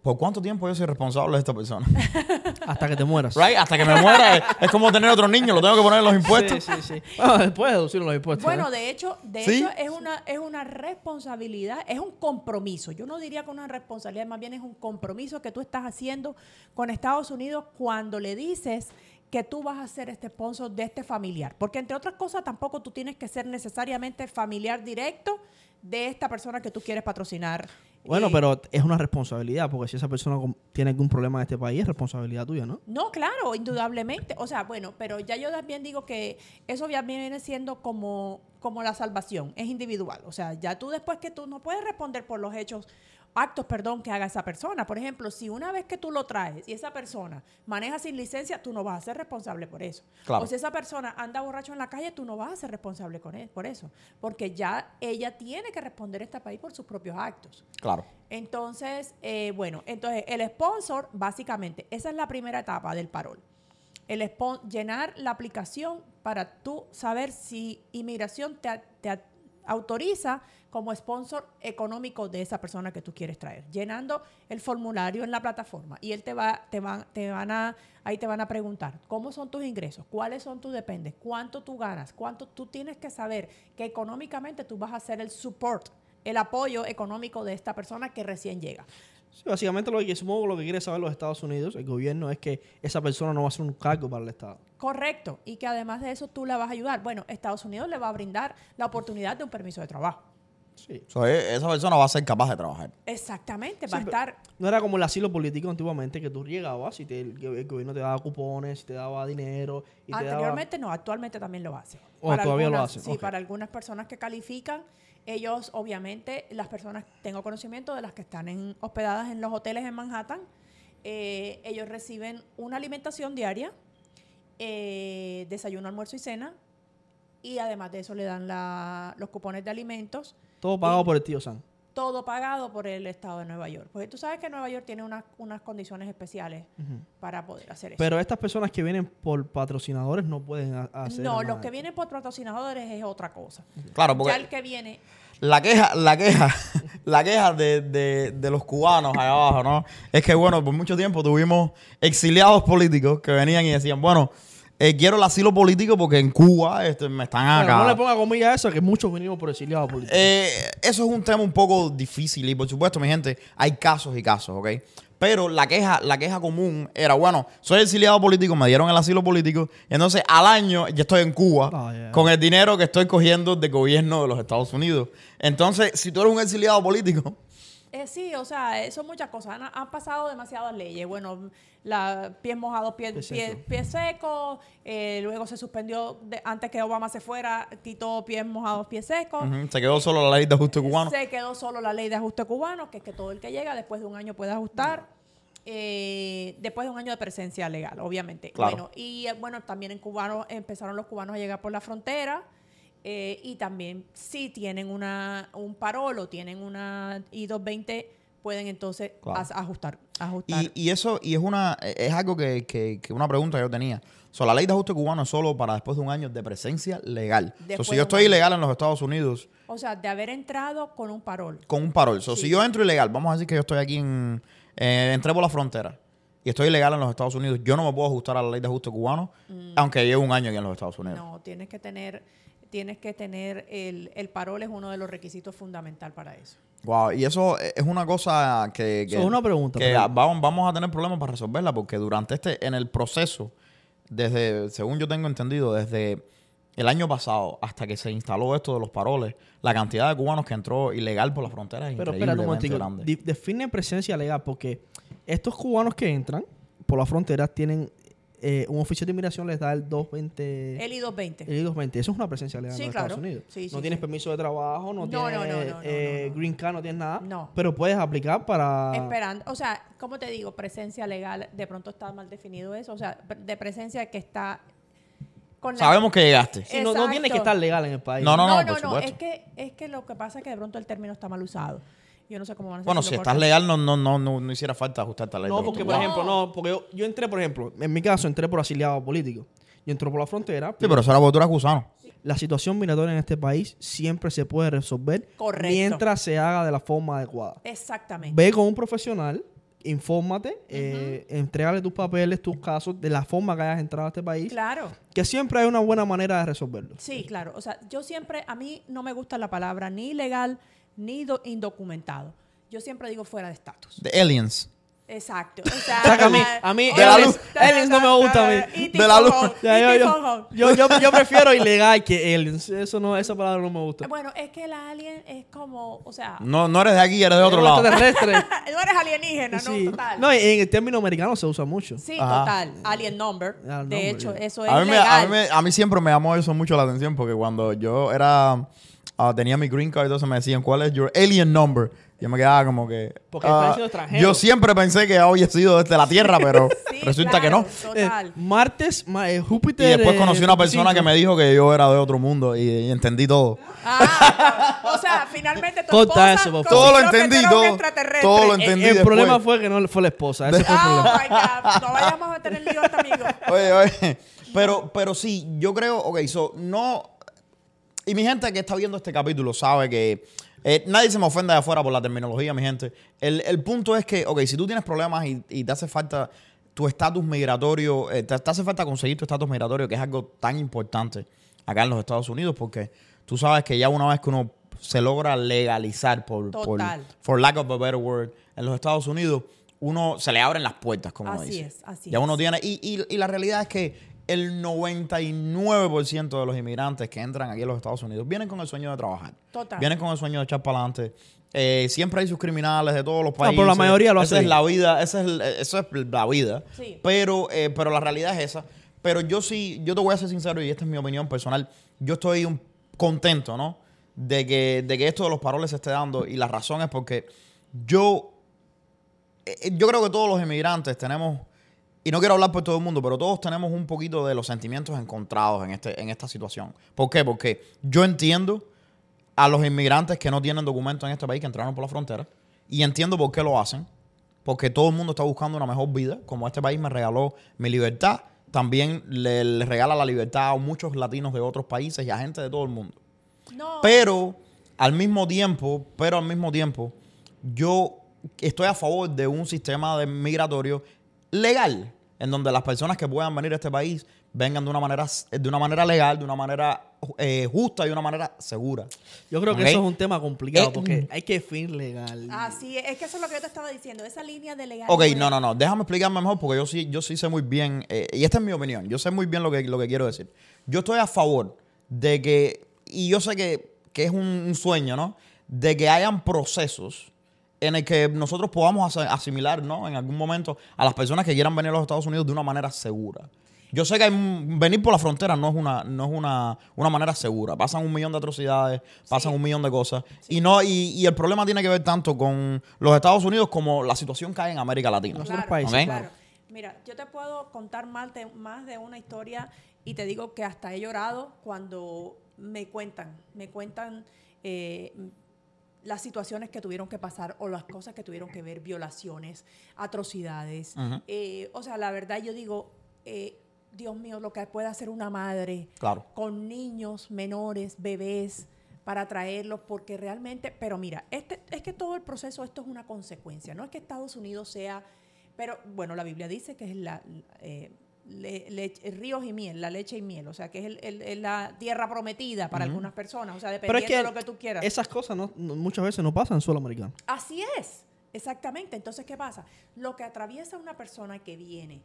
¿Por cuánto tiempo yo soy responsable de esta persona? (laughs) Hasta que te mueras. Right? Hasta que me muera. es, como tener otro niño, lo tengo que poner en los impuestos. Sí, sí, sí. Bueno, después deducir los impuestos. Bueno, ¿eh? de hecho, de hecho es una, es una responsabilidad, es un compromiso. Yo no diría que una responsabilidad, más bien es un compromiso que tú estás haciendo con Estados Unidos cuando le dices que tú vas a ser este sponsor de este familiar. Porque entre otras cosas, tampoco tú tienes que ser necesariamente familiar directo de esta persona que tú quieres patrocinar. Bueno, pero es una responsabilidad, porque si esa persona tiene algún problema en este país, es responsabilidad tuya, ¿no? No, claro, indudablemente. O sea, bueno, pero ya yo también digo que eso ya viene siendo como, como la salvación, es individual. O sea, ya tú después que tú no puedes responder por los hechos actos, perdón, que haga esa persona. Por ejemplo, si una vez que tú lo traes y esa persona maneja sin licencia, tú no vas a ser responsable por eso. O si esa persona anda borracho en la calle, tú no vas a ser responsable con él, por eso. Porque ya ella tiene que responder a este país por sus propios actos. Claro. Entonces, eh, bueno, entonces el sponsor, básicamente, esa es la primera etapa del parol. El llenar la aplicación para tú saber si inmigración te, te autoriza como sponsor económico de esa persona que tú quieres traer, llenando el formulario en la plataforma y él te va, te van, te van a, ahí te van a preguntar cómo son tus ingresos, cuáles son tus dependes, cuánto tú ganas, cuánto tú tienes que saber que económicamente tú vas a hacer el support, el apoyo económico de esta persona que recién llega. básicamente lo que supongo lo que quiere saber los Estados Unidos, el gobierno, es que esa persona no va a ser un cargo para el Estado. Correcto, y que además de eso tú la vas a ayudar. Bueno, Estados Unidos le va a brindar la oportunidad de un permiso de trabajo. Sí. E, esa persona va a ser capaz de trabajar. Exactamente, va a estar... No era como el asilo político antiguamente, que tú llegabas y el, gobierno te daba cupones, te daba dinero. Y Anteriormente no, actualmente también lo hace. O todavía lo hace. Sí, para algunas personas que califican, ellos obviamente, las personas, tengo conocimiento de las que están en, hospedadas en los hoteles en Manhattan, eh, ellos reciben una alimentación diaria, eh, desayuno, almuerzo y cena, y además de eso le dan los cupones de alimentos todo pagado por el tío Sam. Todo pagado por el Estado de Nueva York. Porque tú sabes que Nueva York tiene unas condiciones especiales para poder hacer eso. Pero estas personas que vienen por patrocinadores no pueden hacer No, los que vienen por patrocinadores es otra cosa. Claro, porque... Ya el que viene... La queja, la queja, (laughs) la queja de, de, los cubanos allá abajo, ¿no? Es que, bueno, por mucho tiempo tuvimos exiliados políticos que venían y decían, bueno, eh, quiero el asilo político porque en Cuba este, me están acá. no le ponga comillas a eso, que muchos venimos por exiliado político. Eh, eso es un tema un poco difícil y por supuesto, mi gente, hay casos y casos, ¿ok? Pero la queja, la queja común era, bueno, soy exiliado político, me dieron el asilo político, y entonces al año ya estoy en Cuba oh, con el dinero que estoy cogiendo del gobierno de los Estados Unidos. Entonces, si tú eres un exiliado político, eh, sí, o sea, son muchas cosas. Han, pasado demasiadas leyes. Bueno, la, pies mojados, pies pie, secos. Eh, luego se suspendió, antes que Obama se fuera, quitó pies mojados, pies secos. Se quedó solo la ley de ajuste cubano. Se quedó solo la ley de ajuste cubano, que es que todo el que llega después de un año puede ajustar. Eh, después de un año de presencia legal, obviamente. Bueno, y eh, bueno, también en cubanos empezaron los cubanos a llegar por la frontera. Eh, y también si tienen una, un parol o tienen una I-220, pueden entonces ajustar. ajustar. Y, eso y es una es algo que, que, una pregunta que yo tenía. So, la ley de ajuste cubano es solo para después de un año de presencia legal. si yo estoy ilegal en los Estados Unidos. O sea, de haber entrado con un parol. Con un parol. So, Si yo entro ilegal, vamos a decir que yo estoy aquí en. Eh, entré por la frontera y estoy ilegal en los Estados Unidos, yo no me puedo ajustar a la ley de ajuste cubano, mm. aunque lleve un año aquí en los Estados Unidos. No, tienes que tener tienes que tener el, el parol, es uno de los requisitos fundamentales para eso. Wow, y eso es una cosa que... es una pregunta. Que vamos, vamos a tener problemas para resolverla porque durante este, en el proceso, desde, según yo tengo entendido, desde el año pasado hasta que se instaló esto de los paroles, la cantidad de cubanos que entró ilegal por la frontera es Pero espera un momento, define presencia legal porque estos cubanos que entran por la frontera tienen eh, un oficial de inmigración les da el 220. El I-220. El I-220. Eso es una presencia legal en Estados Unidos. no tienes permiso de trabajo, no, tienes eh, green card, no tienes nada. No. Pero puedes aplicar para... Esperando. O sea, ¿cómo te digo? Presencia legal, de pronto está mal definido eso, o sea, de presencia que está con la- Sabemos que llegaste. Sí, no, no tiene que estar legal en el país. No, no, No, no, no, por no, supuesto. es que, es que lo que pasa es que de pronto el término está mal usado. Yo no sé cómo van a Bueno, hacerlo si estás legal, no, no, no, no, no hiciera falta ajustarte a la ley. No, porque por ejemplo, no, porque yo, yo entré, por ejemplo, en mi caso entré por afiliado político. Yo entré por la frontera. Sí, pero eso era porque tú eras gusano. La situación migratoria en este país siempre se puede resolver Correcto. mientras se haga de la forma adecuada. Exactamente. Ve con un profesional, infórmate, eh, entrégale tus papeles, tus casos, de la forma que hayas entrado a este país, Claro. que siempre hay una buena manera de resolverlo. Sí, claro. O sea, yo siempre, a mí no me gusta la palabra ni ilegal ni do- indocumentado. Yo siempre digo fuera de estatus. The Aliens. Exacto. O (laughs) sea, a mí- a mí De la aliens- luz. aliens no me gusta a mí. Y De la luz. y yo, prefiero ilegal que aliens. Eso no, esa palabra no me gusta. Bueno, es que el alien es como, o sea, No, no eres de aquí, eres de otro lado. Extraterrestre. (laughs) no eres alienígena, Sí. no, total. No, en el término americano se usa mucho. Sí, Ajá. total. Alien number. Alien de number, hecho, yeah. eso es A mí, a, mí me- a mí siempre me llamó eso mucho la atención porque cuando yo era ah, tenía mi green card, entonces me decían, ¿cuál es your alien number? Yo me quedaba como que... Porque ah, estás siendo extranjero. yo siempre pensé que había sido desde la Tierra, pero (laughs) Sí, resulta que no. Eh, Total. Martes, ma- eh, Y Júpiter. después eh, conocí una persona 25. que me dijo que yo era de otro mundo y, y entendí todo. Ah, o sea, finalmente tu Corta esposa eso, por favor. Todo lo entendí, todo. lo El, entendí el después. problema fue que no fue la esposa. Ese fue el Oh problema. my God. No vayamos a tener lío a este amigo. Oye, oye. Pero, pero sí, yo creo, ok, so, no. Y mi gente que está viendo este capítulo sabe que eh, nadie se me ofenda de afuera por la terminología, mi gente. El, el punto es que, ok, si tú tienes problemas y, y te hace falta tu estatus migratorio, eh, te, te hace falta conseguir tu estatus migratorio, que es algo tan importante acá en los Estados Unidos, porque tú sabes que ya una vez que uno se logra legalizar por, por for lack of a better word, en los Estados Unidos, uno se le abren las puertas, como uno Así dice. es, así ya es. uno tiene, y, y- y la realidad es que el 99% de los inmigrantes que entran aquí a los Estados Unidos vienen con el sueño de trabajar. Total. Vienen con el sueño de echar para adelante. Eh, siempre hay sus criminales de todos los No, países. pero la mayoría lo hace Esa es la vida, esa es, el- eso es la vida. Sí. Pero, eh, pero la realidad es esa. Pero yo sí, yo te voy a ser sincero y esta es mi opinión personal. Yo estoy un- contento, ¿no? De que, de que esto de los paroles se esté dando y la razón es porque yo, eh, yo creo que todos los inmigrantes tenemos, y no quiero hablar por todo el mundo, pero todos tenemos un poquito de los sentimientos encontrados en, este, en esta situación. ¿Por qué? Porque yo entiendo a los inmigrantes que no tienen documentos en este país, que entraron por la frontera, y entiendo por qué lo hacen, porque todo el mundo está buscando una mejor vida, como este país me regaló mi libertad, también le, le regala la libertad a muchos latinos de otros países y a gente de todo el mundo. No. Pero al mismo tiempo, pero al mismo tiempo, yo estoy a favor de un sistema de migratorio legal, en donde las personas que puedan venir a este país vengan de una manera, de una manera legal, de una manera eh, justa y de una manera segura. Yo creo que eso es un tema complicado Eh, porque hay que definir legal. Así es, es que eso es lo que yo te estaba diciendo, esa línea de legal. Ok, no, no, no. Déjame explicarme mejor porque yo sí, yo sí sé muy bien, eh, y esta es mi opinión, yo sé muy bien lo que, lo que quiero decir. Yo estoy a favor de que, y yo sé que, que es un, un sueño, ¿no? De que hayan procesos en el que nosotros podamos asimilar, ¿no? En algún momento a las personas que quieran venir a los Estados Unidos de una manera segura. Yo sé que hay venir por la frontera no es una, no es una, una manera segura. Pasan un millón de atrocidades, pasan Sí. un millón de cosas. Y no, y, y el problema tiene que ver tanto con los Estados Unidos como la situación que hay en América Latina. Los otros países. Claro. Mira, yo te puedo contar más de, más de una historia y te digo que hasta he llorado cuando me cuentan, me cuentan eh, las situaciones que tuvieron que pasar o las cosas que tuvieron que ver, violaciones, atrocidades. Eh, o sea, la verdad yo digo, eh, Dios mío, lo que puede hacer una madre Claro. con niños menores, bebés, para traerlos, porque realmente, pero mira, este, es que todo el proceso, esto es una consecuencia, no es que Estados Unidos sea, pero bueno, la Biblia dice que es la, eh, le- leche- ríos y miel, la leche y miel, o sea, que es el- el- el- la tierra prometida para algunas personas, o sea, dependiendo es que, de lo que tú quieras. esas cosas no- no- muchas veces no pasan en suelo americano. Así es, exactamente. Entonces, ¿qué pasa? Lo que atraviesa una persona que viene,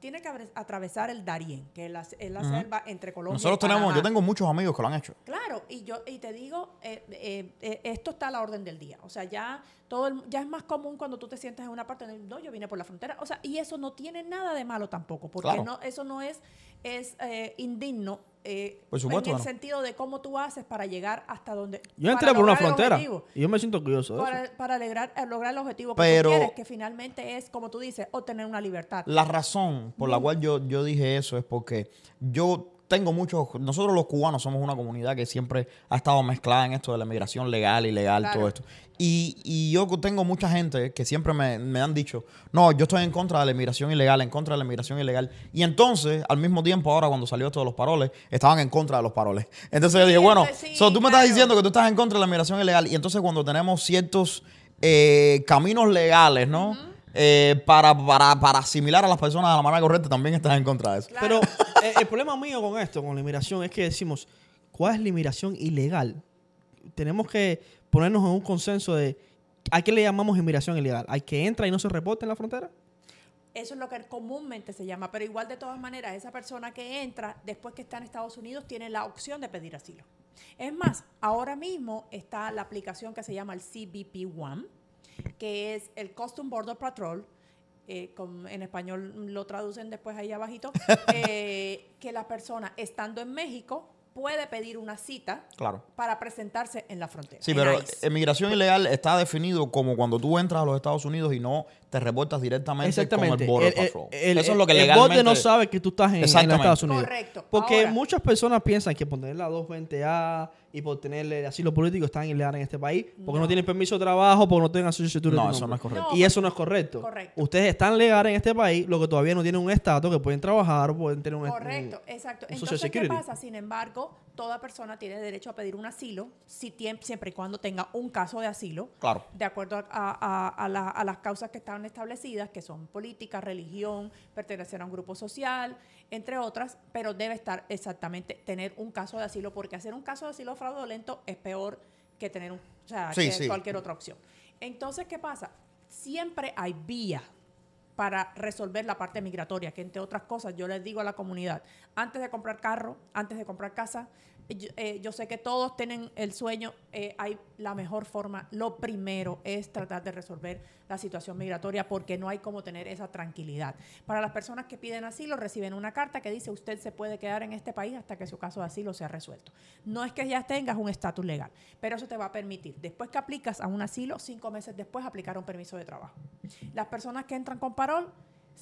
tiene que atravesar el Darién, que es la, es la selva entre Colombia Nosotros y tenemos, yo tengo muchos amigos que lo han hecho. Claro, y yo y te digo, eh, eh, eh, esto está a la orden del día. O sea, ya todo el- ya es más común cuando tú te sientas en una parte, no, yo vine por la frontera. O sea, y eso no tiene nada de malo tampoco, porque Claro. no, eso no es es eh, indigno. eh, Por supuesto en el sentido de cómo tú haces para llegar hasta donde. Yo entré por una frontera objetivo. y yo me siento orgulloso de eso. Para, lograr, eh, lograr el objetivo que Pero- tú quieres, que finalmente es, como tú dices, obtener una libertad. La razón por la cual yo, yo dije eso es porque yo tengo muchos, nosotros los cubanos somos una comunidad que siempre ha estado mezclada en esto de la migración legal, ilegal, Claro. todo esto. Y, y yo tengo mucha gente que siempre me, me han dicho, no, yo estoy en contra de la inmigración ilegal, en contra de la inmigración ilegal. Y entonces, al mismo tiempo, ahora cuando salió esto de los paroles, estaban en contra de los paroles. Entonces yo dije, bueno, eso sí, so, tú me estás diciendo que tú estás en contra de la inmigración ilegal. Y entonces cuando tenemos ciertos eh, caminos legales, ¿no? Eh, para, para, para asimilar a las personas de la manera correcta, también estás en contra de eso. Claro. Pero eh, el problema mío con esto, con la inmigración, es que decimos, ¿cuál es la inmigración ilegal? Tenemos que ponernos en un consenso de ¿a qué le llamamos inmigración ilegal? ¿Al que entra y no se reporta en la frontera? Eso es lo que comúnmente se llama, pero igual de todas maneras, esa persona que entra después que está en Estados Unidos tiene la opción de pedir asilo. Es más, ahora mismo está la aplicación que se llama el CBP One, que es el Custom Border Patrol, eh, con- en español lo traducen después ahí abajito, (laughs) eh, que la persona estando en México puede pedir una cita Claro. para presentarse en la frontera. Sí, pero ICE. inmigración ilegal está definido como cuando tú entras a los Estados Unidos y no te reportas directamente con el Border Patrol. el- Eso es lo que el legalmente... bote no sabe que tú estás en, en los Exactamente. Estados Unidos. Correcto. Porque Ahora- muchas personas piensan que por tener la 220A y por tener asilo político están ilegales en este país, porque no, No. tienen permiso de trabajo, porque no tienen Social Security No, eso no es correcto. No, y eso no es correcto. Correcto. Ustedes están legales en este país, lo que todavía no tienen un estatus, que pueden trabajar, pueden tener un Correcto, un- exacto. un Entonces, ¿qué pasa? Sin embargo, toda persona tiene derecho a pedir un asilo si tiem- siempre y cuando tenga un caso de asilo, Claro. de acuerdo a, a- a- a la- a las causas que están establecidas, que son política, religión, pertenecer a un grupo social, entre otras, pero debe estar exactamente tener un caso de asilo, porque hacer un caso de asilo fraudulento es peor que tener un, o sea, Sí, que sí. cualquier otra opción. Entonces, ¿qué pasa? Siempre hay vías para resolver la parte migratoria, que entre otras cosas yo les digo a la comunidad, antes de comprar carro, antes de comprar casa, yo, eh, yo sé que todos tienen el sueño, eh, hay la mejor forma, lo primero es tratar de resolver la situación migratoria porque no hay como tener esa tranquilidad. Para las personas que piden asilo reciben una carta que dice usted se puede quedar en este país hasta que su caso de asilo sea resuelto. No es que ya tengas un estatus legal, pero eso te va a permitir, después que aplicas a un asilo, cinco meses después aplicar un permiso de trabajo. Las personas que entran con parol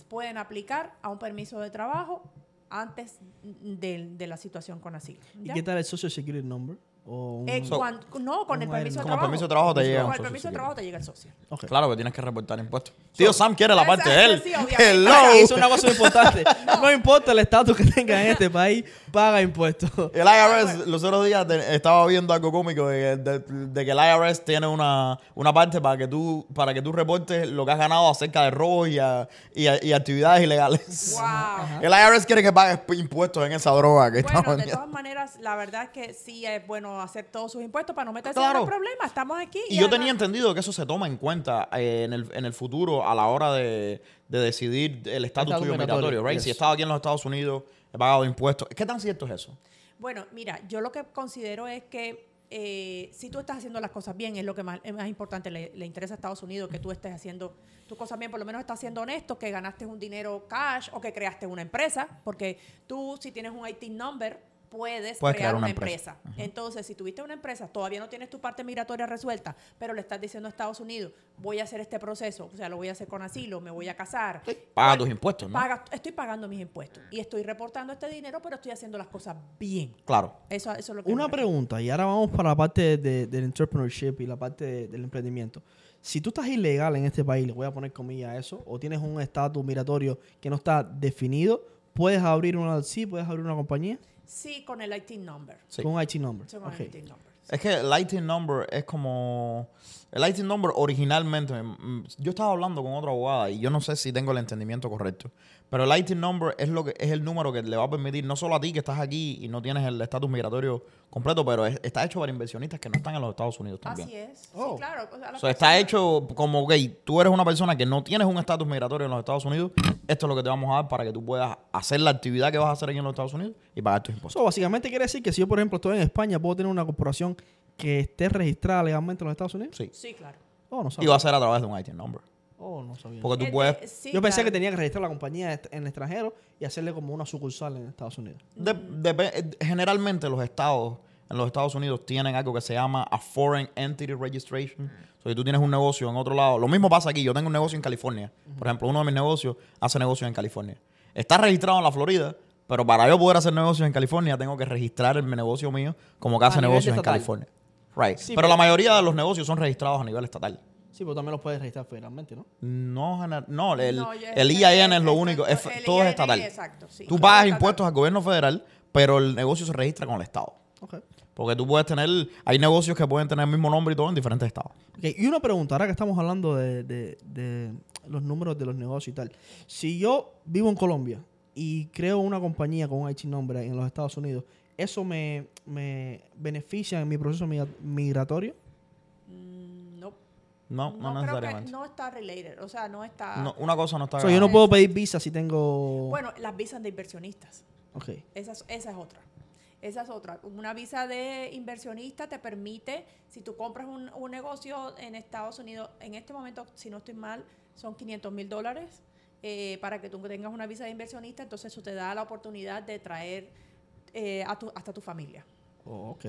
pueden aplicar a un permiso de trabajo antes de, de la situación con asilo. ¿Y qué tal el Social Security number? O un- Eh, So- no, con el permiso de Con el trabajo. permiso de trabajo te llega Con el permiso de trabajo te llega el social. Ok. Claro que tienes que reportar impuestos. Tío Sam quiere la parte de él. Sí, (laughs) obviamente. Hello. (laughs) Es una cosa importante. (laughs) no. importa el estatus que tenga en este país, paga impuestos. El IRS, los otros días te- estaba viendo algo cómico de, de- de que el IRS tiene una, una parte para que tú para que tú reportes lo que has ganado acerca de robos y, a- y, a- y actividades ilegales. Wow. El IRS quiere que pagues impuestos en esa droga que Bueno, estamos de todas maneras, la verdad es que sí es bueno hacer todos sus impuestos para no meterse Claro. en los problemas. Estamos aquí. Y yo además- tenía entendido que eso se toma en cuenta eh, en, el, en el futuro a la hora de, de decidir el estatus tuyo migratorio, right? yes. Si he estado aquí en los Estados Unidos, he pagado impuestos. ¿Qué tan cierto es eso? Bueno, mira, yo lo que considero es que eh, si tú estás haciendo las cosas bien, es lo que más, es más importante, le, le interesa a Estados Unidos que tú estés haciendo tus cosas bien, por lo menos estás siendo honesto, que ganaste un dinero cash o que creaste una empresa, porque tú si tienes un IT number puedes, Puedes crear, crear una, una empresa. Entonces, si tuviste una empresa, todavía no tienes tu parte migratoria resuelta, pero le estás diciendo a Estados Unidos, voy a hacer este proceso, o sea, lo voy a hacer con asilo, me voy a casar. Paga tus impuestos, ¿no? paga- estoy pagando mis impuestos y estoy reportando este dinero, pero estoy haciendo las cosas bien. Claro. Eso, eso es lo que Una pregunta, y ahora vamos para la parte de- del entrepreneurship y la parte de- del emprendimiento. Si tú estás ilegal en este país, le voy a poner comillas a eso, o tienes un estatus migratorio que no está definido, ¿puedes abrir una LLC, puedes abrir una compañía Sí, con el IT number. Sí. con un IT number? Sí, con Ok. el IT number. Es que el Lighting Number es como... El Lighting Number originalmente... mm, Yo estaba hablando con otra abogada y yo no sé si tengo el entendimiento correcto. Pero el Lighting Number es, lo que, es el número que le va a permitir, no solo a ti que estás aquí y no tienes el estatus migratorio completo, pero es- está hecho para inversionistas que no están en los Estados Unidos también. Así es. Oh. Sí, claro. O sea, O las sea, está hecho como, ok, tú eres una persona que no tienes un estatus migratorio en los Estados Unidos, esto es lo que te vamos a dar para que tú puedas hacer la actividad que vas a hacer aquí en los Estados Unidos y pagar tus impuestos. Eso básicamente quiere decir que si yo, por ejemplo, estoy en España, ¿puedo tener una corporación que esté registrada legalmente en los Estados Unidos? Sí. Sí, claro. Oh, no Y va a ser a través de un IT number. Oh, no sabía. Porque tú Eh, puedes... eh, sí, Yo pensé claro. que tenía que registrar la compañía en el extranjero y hacerle como una sucursal en Estados Unidos. De- depe- generalmente los estados en los Estados Unidos tienen algo que se llama a Foreign Entity Registration. O sea, si tú tienes un negocio en otro lado, lo mismo pasa aquí. Yo tengo un negocio en California. Por ejemplo, uno de mis negocios hace negocios en California. Está registrado en la Florida, pero para yo poder hacer negocios en California tengo que registrar el negocio mío como que A hace negocios en. California. Right. Sí, pero, pero- la mayoría de los negocios son registrados a nivel estatal. Sí, pero también los puedes registrar federalmente, ¿no? No, no el, No, el IIN es lo exacto, único, es- el todo es estatal. exacto, sí, Tú pagas impuestos al gobierno federal, pero el negocio se registra con el Estado. Ok. Porque tú puedes tener, hay negocios que pueden tener el mismo nombre y todo en diferentes estados. Y una pregunta, ahora que estamos hablando de, de- de los números de los negocios y tal. Si yo vivo en Colombia y creo una compañía con un IT nombre en los Estados Unidos, ¿eso me, me beneficia en mi proceso migra- migratorio? No, No, no, necesariamente. no está related, o sea, no está... No, una cosa no está O sea, yo no puedo pedir visa si tengo... Bueno, las visas de inversionistas, Ok. esa es, esa es otra. Esa es otra. Una visa de inversionista te permite, si tú compras un, un negocio en Estados Unidos, en este momento, si no estoy mal, son 500 mil dólares eh, para que tú tengas una visa de inversionista, entonces eso te da la oportunidad de traer eh, a tu- hasta tu familia. Oh, ok.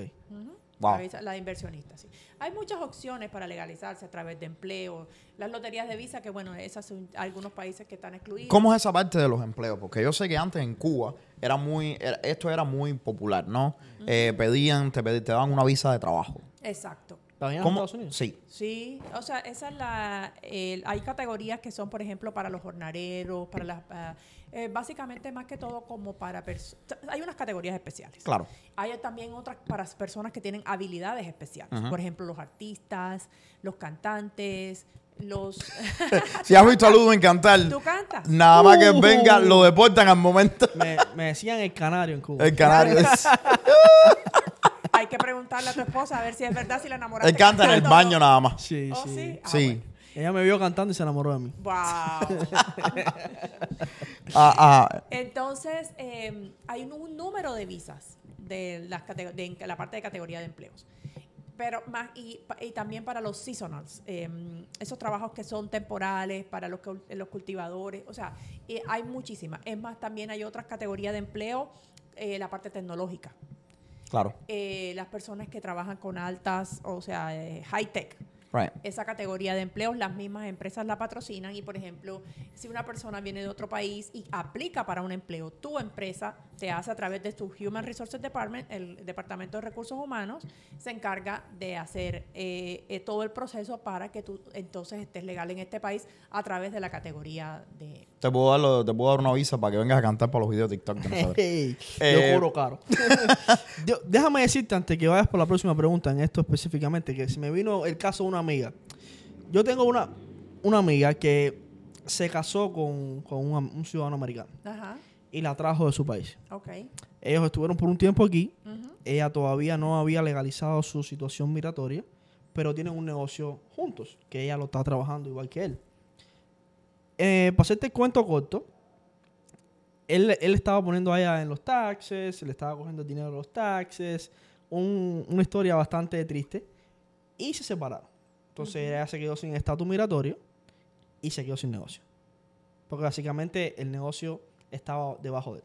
Wow. La, visa- la de inversionista, sí. Hay muchas opciones para legalizarse a través de empleo. Las loterías de visa, que bueno, esas son algunos países que están excluidos. ¿Cómo es esa parte de los empleos? Porque yo sé que antes en Cuba era muy, era- esto era muy popular, ¿no? Eh, pedían, te, te daban una visa de trabajo. Exacto. ¿También en ¿Cómo? Estados Unidos? Sí. Sí, o sea, esa es la. el- hay categorías que son, por ejemplo, para los jornaleros, para las. ah, eh, básicamente, más que todo, como para. pers- Hay unas categorías especiales. Claro. Hay también otras para personas que tienen habilidades especiales. Por ejemplo, los artistas, los cantantes, los. (laughs) Si has visto a Ludwig cantar, ¿Tú cantas? nada más que Uh. venga, lo deportan al momento. Me, me decían el canario en Cuba. El canario es- (laughs) Hay que preguntarle a tu esposa a ver si es verdad si la enamoraste. Él canta en el baño nada más. Sí, ¿Oh, sí. sí? Ah, Sí. bueno. Ella me vio cantando y se enamoró de mí. Wow. Ah, ah, Entonces, eh, hay un, un número de visas de, las de en la parte de categoría de empleos. Pero más, y, también para los seasonals, eh, esos trabajos que son temporales, para los, los cultivadores, o sea, hay muchísimas. Es más, también hay otras categorías de empleo, eh, la parte tecnológica. claro. Eh, las personas que trabajan con altas, o sea, eh, high tech. Esa categoría de empleos, las mismas empresas la patrocinan y, por ejemplo, si una persona viene de otro país y aplica para un empleo, tu empresa te hace a través de tu Human Resources Department, el Departamento de Recursos Humanos, se encarga de hacer eh, eh, todo el proceso para que tú entonces estés legal en este país a través de la categoría de... Te puedo, dar lo- te puedo dar una visa para que vengas a cantar para los videos de TikTok de nosotros. Hey, (laughs) Eh, yo cobro caro. (laughs) Yo- déjame decirte antes que vayas por la próxima pregunta en esto específicamente, que si me vino el caso de una amiga. Yo tengo una, una amiga que se casó con, con un, ciudadano americano Ajá, y la trajo de su país. ok. Ellos estuvieron por un tiempo aquí. Ella todavía no había legalizado su situación migratoria, pero tienen un negocio juntos, que ella lo está trabajando igual que él. Eh, para hacerte el cuento corto, él, él estaba poniendo a ella en los taxes, le estaba cogiendo dinero de los taxes, un- una historia bastante triste, y se separaron. Entonces ella se quedó sin estatus migratorio y se quedó sin negocio. Porque básicamente el negocio estaba debajo de él.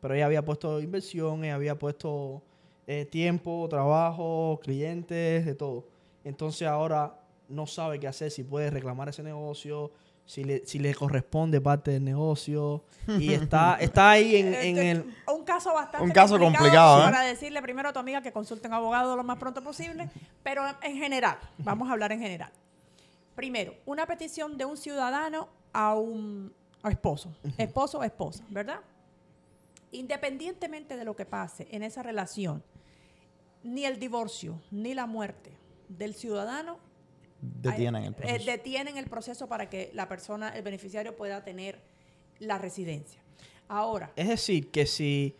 Pero ella había puesto inversión, ella había puesto eh, tiempo, trabajo, clientes, de todo. Entonces ahora no sabe qué hacer, si puede reclamar ese negocio, si le, si le corresponde parte del negocio. Y (laughs) está, está ahí en, en Este, el... Un caso bastante Un caso complicado, ¿eh? Para decirle primero a tu amiga que consulte un abogado lo más pronto posible, pero en general, vamos a hablar en general. Primero, una petición de un ciudadano a un a esposo, esposo o esposa, ¿verdad? Independientemente de lo que pase en esa relación, ni el divorcio ni la muerte del ciudadano Detienen el eh, proceso. detienen el proceso para que la persona, el beneficiario, pueda tener la residencia. Ahora, Es decir, que si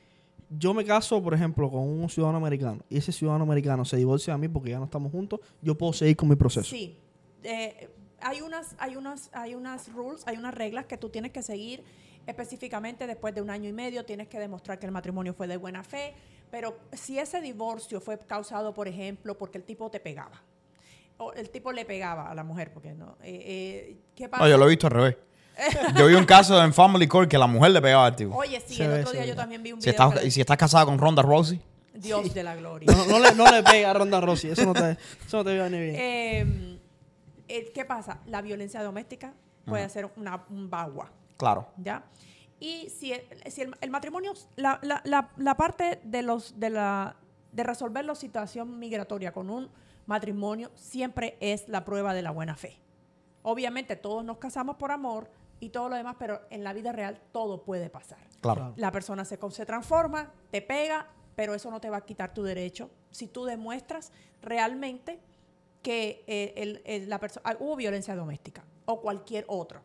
yo me caso, por ejemplo, con un ciudadano americano y ese ciudadano americano se divorcia a mí porque ya no estamos juntos, yo puedo seguir con mi proceso. sí, eh, hay unas, hay unas, hay unas rules, hay unas reglas que tú tienes que seguir específicamente después de un año y medio, tienes que demostrar que el matrimonio fue de buena fe, pero si ese divorcio fue causado, por ejemplo, porque el tipo te pegaba, o el tipo le pegaba a la mujer, porque no. eh, eh, ¿Qué pasa? No, yo lo he visto al revés. Yo vi un (laughs) caso en Family Court que la mujer le pegaba al tipo. Oye, sí, Se el ve, otro día ve. yo también vi un Si video. estás, que y si estás casada con Ronda Rousey, Dios de la gloria. No, no le, no le (laughs) pega a Ronda Rossi. Eso no te, eso no te ni bien. Eh, eh, ¿Qué pasa? La violencia doméstica puede ser una, un bagua, claro. ¿ya? Y si el, si el- el matrimonio, la, la- la- la parte de los de la de resolver la situación migratoria con un matrimonio siempre es la prueba de la buena fe. Obviamente todos nos casamos por amor y todo lo demás, pero en la vida real todo puede pasar. Claro. La persona se, se transforma, te pega, pero eso no te va a quitar tu derecho si tú demuestras realmente que eh, el- el- la ah, hubo violencia doméstica o cualquier otro.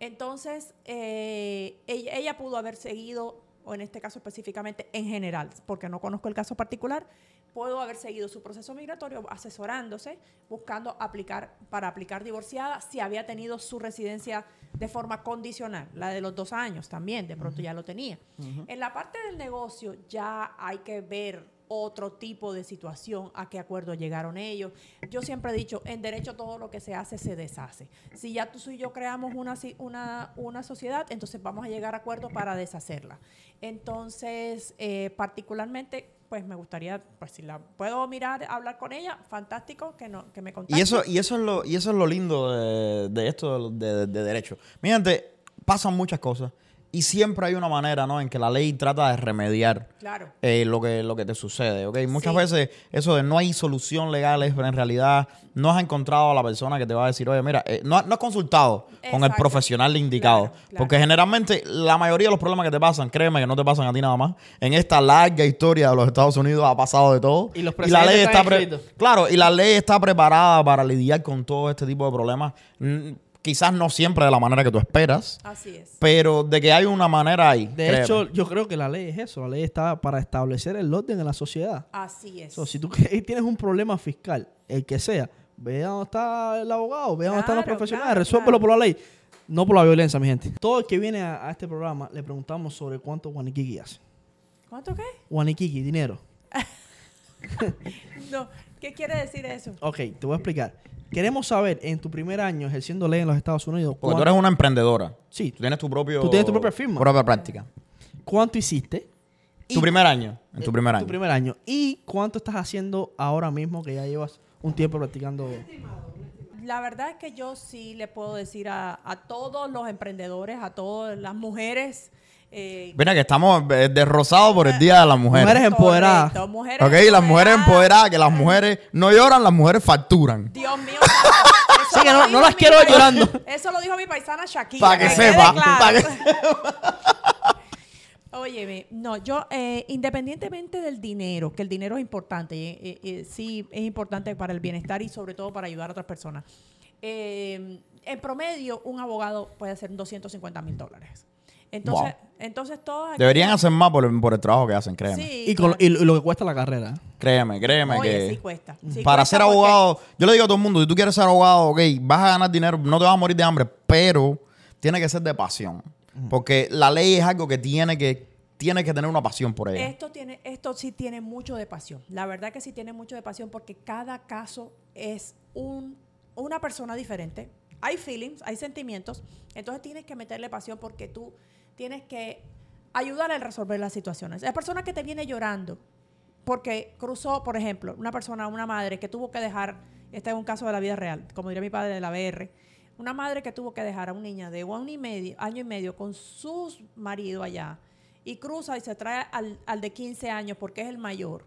Entonces, eh, ella, ella pudo haber seguido, o en este caso específicamente en general, porque no conozco el caso particular, pudo haber seguido su proceso migratorio asesorándose, buscando aplicar para aplicar divorciada si había tenido su residencia de forma condicional, la de los dos años también, de pronto ya lo tenía. En la parte del negocio ya hay que ver otro tipo de situación, a qué acuerdo llegaron ellos. Yo siempre he dicho, en derecho todo lo que se hace se deshace. Si ya tú y yo creamos una, una, una sociedad, entonces vamos a llegar a acuerdo para deshacerla. Entonces, eh, particularmente, pues me gustaría, pues si la puedo mirar, hablar con ella, fantástico, que, no, que me contacte. Y eso, y eso es lo, y eso es lo lindo de, de esto de, de- de derecho. Gente, pasan muchas cosas y siempre hay una manera, ¿no? En que la ley trata de remediar Claro. eh, lo, que, lo que te sucede, ¿ok? Muchas Sí. veces eso de no hay solución legal es, pero en realidad no has encontrado a la persona que te va a decir, oye, mira, eh, no, no has consultado con el profesional indicado. Claro, claro. Porque generalmente la mayoría de los problemas que te pasan, créeme que no te pasan a ti nada más. En esta larga historia de los Estados Unidos ha pasado de todo. Y los la precedentes ley está pre-. Claro, y la ley está preparada para lidiar con todo este tipo de problemas. Mm, Quizás no siempre de la manera que tú esperas, Así es. pero de que hay una manera ahí. De créeme. hecho, yo creo que la ley es eso. La ley está para establecer el orden en la sociedad. Así es. So, si tú tienes un problema fiscal, el que sea, ve a dónde está el abogado, ve a dónde están los profesionales, claro, resuélvelo claro. por la ley. No por la violencia, mi gente. Todo el que viene a, a este programa le preguntamos sobre cuánto Wanikiki hace. ¿Cuánto qué? Wanikiki, dinero. (laughs) No, ¿qué quiere decir eso? Ok, te voy a explicar. Queremos saber, en tu primer año ejerciendo ley en los Estados Unidos, Porque tú eres una emprendedora. Sí. Tú tienes tu propio... Tú tienes tu propia firma. Propia práctica. cuánto hiciste. Tu primer año. En tu primer Tu año. primer año. ¿Y cuánto estás haciendo ahora mismo que ya llevas un tiempo practicando? La verdad es que yo sí le puedo decir a, a todos los emprendedores, a todas las mujeres. Eh, Mira que estamos eh, desrosados por el Día de las Mujeres. Mujeres empoderadas. correcto, mujeres Ok, las mujeres empoderadas, que las mujeres no lloran, las mujeres facturan. Dios mío. Sí, que no- las quiero llorando. Eso lo dijo mi paisana Shakira. Pa' que sepa, claro. pa' que (laughs) Óyeme, no, yo, eh, independientemente del dinero, que el dinero es importante, eh, eh, sí es importante para el bienestar y sobre todo para ayudar a otras personas. Eh, en promedio, un abogado puede hacer 250 mil dólares. Entonces, entonces todos aquí- Deberían hacer más por el, por el trabajo que hacen, créeme. Sí, Y, con, claro. y lo- y lo que cuesta la carrera. Créeme, créeme Oye, que... sí cuesta. Sí para cuesta ser porque- abogado, yo le digo a todo el mundo, si tú quieres ser abogado, ok, vas a ganar dinero, no te vas a morir de hambre, pero tiene que ser de pasión. Porque la ley es algo que tiene que, tiene que tener una pasión por ella. Esto, tiene, esto sí tiene mucho de pasión. La verdad que sí tiene mucho de pasión porque cada caso es un, una persona diferente. Hay feelings, hay sentimientos. Entonces tienes que meterle pasión porque tú tienes que ayudarle a resolver las situaciones. La persona que te viene llorando porque cruzó, por ejemplo, una persona, una madre que tuvo que dejar, este es un caso de la vida real, como diría mi padre de la BR, una madre que tuvo que dejar a una niña de un año y medio, año y medio con su marido allá y cruza y se trae al, al de 15 años porque es el mayor,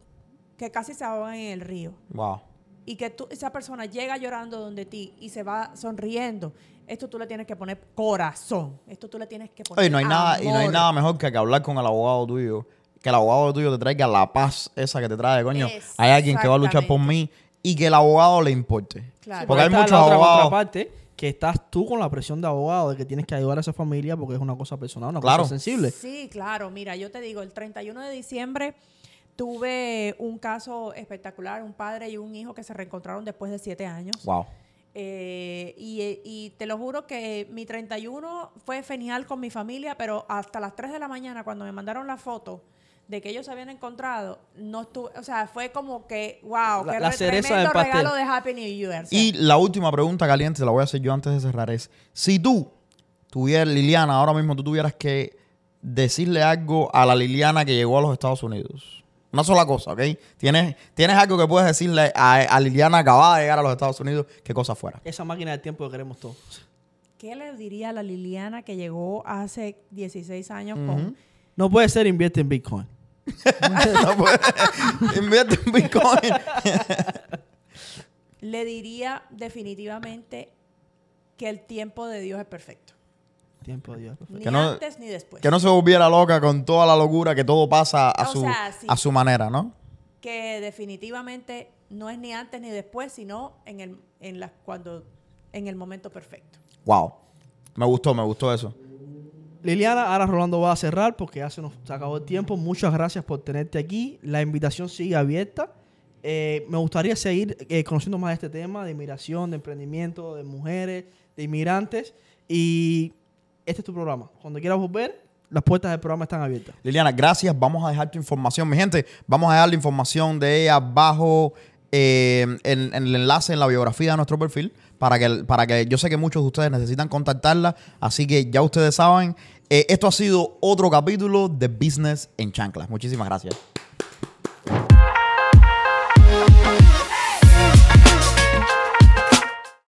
que casi se ahoga en el río Wow. Y que tú, esa persona llega llorando donde ti y se va sonriendo, esto tú le tienes que poner corazón, esto tú le tienes que poner Oye, no hay nada, y no hay nada mejor que, que hablar con el abogado tuyo, que el abogado tuyo te traiga la paz esa que te trae, coño. Hay alguien que va a luchar por mí y que el abogado le importe. Claro. Porque hay muchos abogados. que estás tú con la presión de abogado de que tienes que ayudar a esa familia porque es una cosa personal, una Claro. cosa sensible. Sí, claro. Mira, yo te digo, el 31 de diciembre tuve un caso espectacular, un padre y un hijo que se reencontraron después de siete años. Wow. Eh, y, y te lo juro que mi 31 fue genial con mi familia, pero hasta las 3 de la mañana cuando me mandaron la foto de que ellos se habían encontrado, no estuvo, o sea, fue como que, wow, La- qué la re- cereza tremendo del pastel. regalo de Happy New Year. Y la última pregunta caliente, te la voy a hacer yo antes de cerrar, es, si tú tuvieras, Liliana, ahora mismo tú tuvieras que decirle algo a la Liliana que llegó a los Estados Unidos. Una sola cosa, ¿ok? ¿Tienes, tienes algo que puedes decirle a, a Liliana acabada de llegar a los Estados Unidos? ¿Qué cosa fuera? Esa máquina del tiempo que queremos todos. ¿Qué le diría a la Liliana que llegó hace 16 años con... No puede ser invierte en Bitcoin. (laughs) No puedes- Invierte en Bitcoin. (laughs) Le diría definitivamente que el tiempo de Dios es perfecto. Tiempo de Dios. Ni Que no- antes ni después. que no se volviera loca con toda la locura, que todo pasa a, O su, sea, sí. a su manera, ¿no? que definitivamente no es ni antes ni después, sino en el, en la, cuando, en el momento perfecto. Wow. Me gustó, me gustó eso. Liliana, ahora Rolando va a cerrar porque ya se nos acabó el tiempo. Muchas gracias por tenerte aquí. La invitación sigue abierta. Eh, me gustaría seguir eh, conociendo más de este tema de inmigración, de emprendimiento, de mujeres, de inmigrantes. Y este es tu programa. Cuando quieras volver, las puertas del programa están abiertas. Liliana, gracias. Vamos a dejar tu información. Mi gente, vamos a dejar la información de ella bajo eh, en, en el enlace en la biografía de nuestro perfil para que, para que yo sé que muchos de ustedes necesitan contactarla. Así que ya ustedes saben, eh, esto ha sido otro capítulo de Business en Chanclas. Muchísimas gracias.